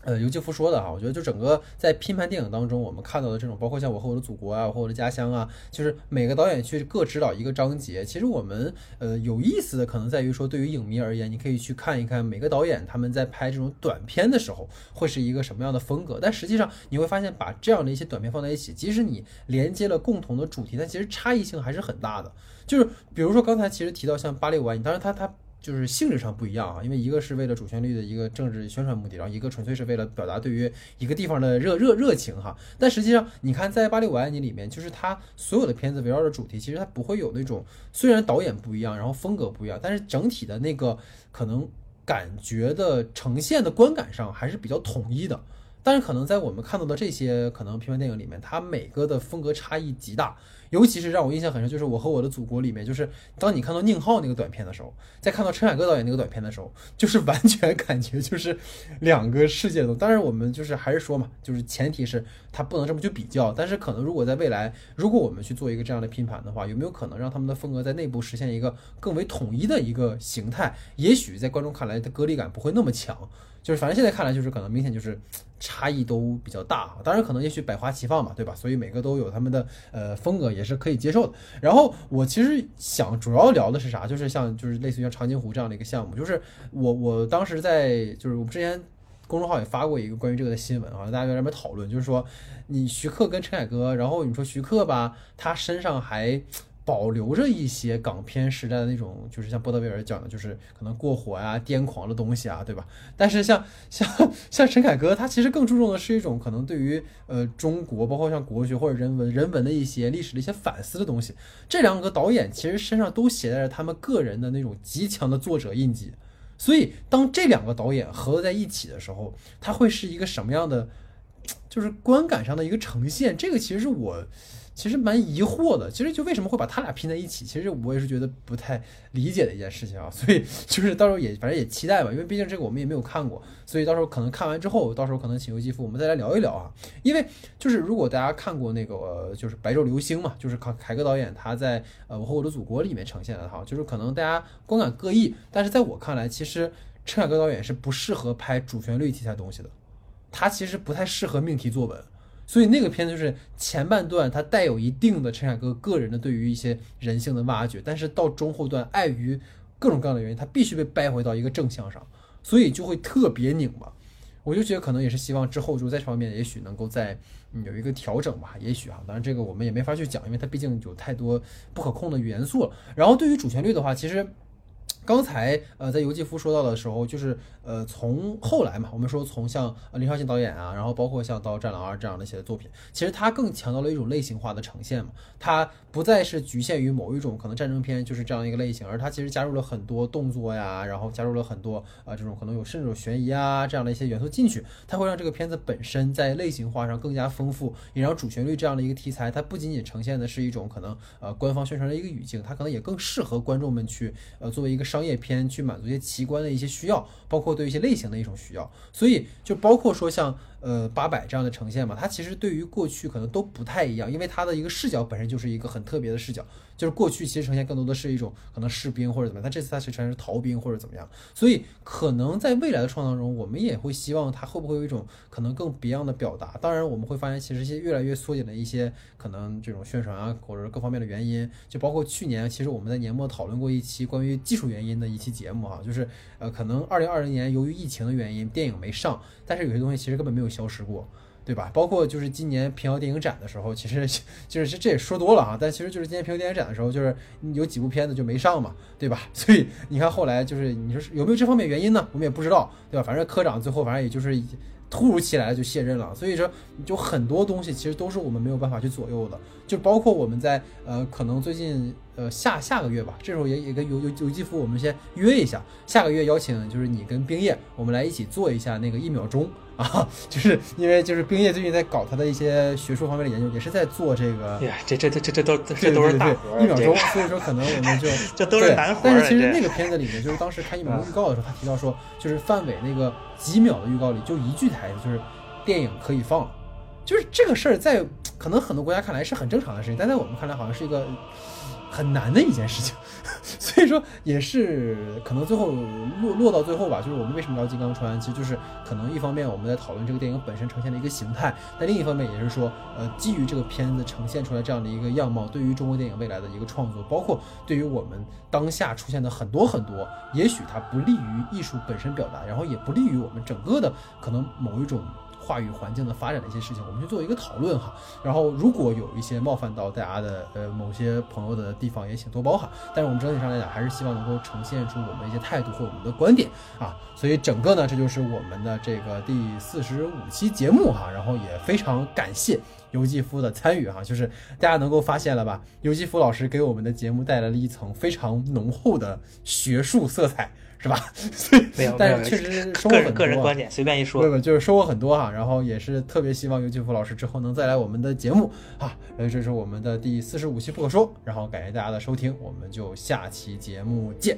呃，尤继夫说的哈，我觉得就整个在拼盘电影当中，我们看到的这种，包括像《我和我的祖国》啊，《我和我的家乡》啊，就是每个导演去各指导一个章节。其实我们呃有意思的可能在于说，对于影迷而言，你可以去看一看每个导演他们在拍这种短片的时候会是一个什么样的风格。但实际上你会发现，把这样的一些短片放在一起，即使你连接了共同的主题，但其实差异性还是很大的。就是比如说刚才其实提到像《巴黎我爱你》，当然他他。就是性质上不一样啊，因为一个是为了主旋律的一个政治宣传目的，然后一个纯粹是为了表达对于一个地方的热热热情哈。但实际上，你看在《巴黎我爱你》里面，就是它所有的片子围绕着主题，其实它不会有那种虽然导演不一样，然后风格不一样，但是整体的那个可能感觉的呈现的观感上还是比较统一的。但是可能在我们看到的这些可能平凡电影里面，它每个的风格差异极大。尤其是让我印象很深，就是《我和我的祖国》里面，就是当你看到宁浩那个短片的时候，在看到陈凯歌导演那个短片的时候，就是完全感觉就是两个世界的。当然，我们就是还是说嘛，就是前提是他不能这么去比较。但是可能如果在未来，如果我们去做一个这样的拼盘的话，有没有可能让他们的风格在内部实现一个更为统一的一个形态？也许在观众看来，的割裂感不会那么强。就是反正现在看来，就是可能明显就是差异都比较大啊。当然，可能也许百花齐放嘛，对吧？所以每个都有他们的呃风格，也是可以接受的。然后我其实想主要聊的是啥？就是像就是类似于像长津湖这样的一个项目。就是我我当时在就是我们之前公众号也发过一个关于这个的新闻啊，大家在那边讨论，就是说你徐克跟陈凯歌，然后你说徐克吧，他身上还。保留着一些港片时代的那种，就是像波德维尔讲的，就是可能过火呀、癫狂的东西啊，对吧？但是像像像陈凯歌，他其实更注重的是一种可能对于呃中国，包括像国学或者人文、人文的一些历史的一些反思的东西。这两个导演其实身上都携带着他们个人的那种极强的作者印记，所以当这两个导演合作在一起的时候，他会是一个什么样的，就是观感上的一个呈现？这个其实是我。其实蛮疑惑的，其实就为什么会把他俩拼在一起？其实我也是觉得不太理解的一件事情啊，所以就是到时候也反正也期待吧，因为毕竟这个我们也没有看过，所以到时候可能看完之后，到时候可能请游继父我们再来聊一聊啊。因为就是如果大家看过那个就是《白昼流星》嘛，就是凯凯歌导演他在呃《我和我的祖国》里面呈现的哈，就是可能大家观感各异，但是在我看来，其实陈凯歌导演是不适合拍主旋律题材东西的，他其实不太适合命题作文。所以那个片子就是前半段，它带有一定的陈凯歌个人的对于一些人性的挖掘，但是到中后段，碍于各种各样的原因，他必须被掰回到一个正向上，所以就会特别拧巴。我就觉得可能也是希望之后就在这方面也许能够再有一个调整吧，也许哈，当然这个我们也没法去讲，因为它毕竟有太多不可控的元素了。然后对于主旋律的话，其实。刚才呃，在尤继夫说到的时候，就是呃，从后来嘛，我们说从像林超贤导演啊，然后包括像到《战狼二》这样的一些作品，其实他更强调了一种类型化的呈现嘛，他不再是局限于某一种可能战争片就是这样一个类型，而他其实加入了很多动作呀，然后加入了很多啊这种可能有甚至有悬疑啊这样的一些元素进去，它会让这个片子本身在类型化上更加丰富，也让主旋律这样的一个题材，它不仅仅呈现的是一种可能呃官方宣传的一个语境，它可能也更适合观众们去呃作为一个。商业片去满足一些奇观的一些需要，包括对一些类型的一种需要，所以就包括说像。呃，八百这样的呈现嘛，它其实对于过去可能都不太一样，因为它的一个视角本身就是一个很特别的视角，就是过去其实呈现更多的是一种可能士兵或者怎么样，但这次它是全是逃兵或者怎么样，所以可能在未来的创造中，我们也会希望它会不会有一种可能更别样的表达。当然，我们会发现其实一些越来越缩减的一些可能这种宣传啊，或者各方面的原因，就包括去年其实我们在年末讨论过一期关于技术原因的一期节目哈，就是呃可能二零二零年由于疫情的原因，电影没上，但是有些东西其实根本没有消失过。对吧？包括就是今年平遥电影展的时候，其实 就是这这也说多了啊，但其实就是今年平遥电影展的时候，就是有几部片子就没上嘛，对吧？所以你看后来就是你说有没有这方面原因呢？我们也不知道，对吧？反正科长最后反正也就是突如其来的就卸任了，所以说就很多东西其实都是我们没有办法去左右的，就包括我们在呃可能最近呃下下个月吧，这时候也也跟游游游继夫我们先约一下，下个月邀请就是你跟冰叶我们来一起做一下那个一秒钟。啊，就是因为就是冰叶最近在搞他的一些学术方面的研究，也是在做这个。哎呀，这这这这这都这都是大活一秒钟，所以说可能我们就 这都是难活但是其实那个片子里面，就是当时看一秒钟预告的时候，他提到说，就是范伟那个几秒的预告里就一句台词，就是电影可以放了。就是这个事儿，在可能很多国家看来是很正常的事情，但在我们看来好像是一个很难的一件事情。所以说也是可能最后落落到最后吧，就是我们为什么聊金刚川，其实就是可能一方面我们在讨论这个电影本身呈现的一个形态，但另一方面也是说，呃，基于这个片子呈现出来这样的一个样貌，对于中国电影未来的一个创作，包括对于我们当下出现的很多很多，也许它不利于艺术本身表达，然后也不利于我们整个的可能某一种。话语环境的发展的一些事情，我们去做一个讨论哈。然后如果有一些冒犯到大家的呃某些朋友的地方，也请多包涵。但是我们整体上来讲，还是希望能够呈现出我们一些态度或我们的观点啊。所以整个呢，这就是我们的这个第四十五期节目哈。然后也非常感谢尤继夫的参与哈，就是大家能够发现了吧，尤继夫老师给我们的节目带来了一层非常浓厚的学术色彩。是吧？没有，但是确实收获很多。个人观点随便一说，对吧，就是收获很多哈。然后也是特别希望尤金福老师之后能再来我们的节目啊。呃，这是我们的第四十五期不可说。然后感谢大家的收听，我们就下期节目见。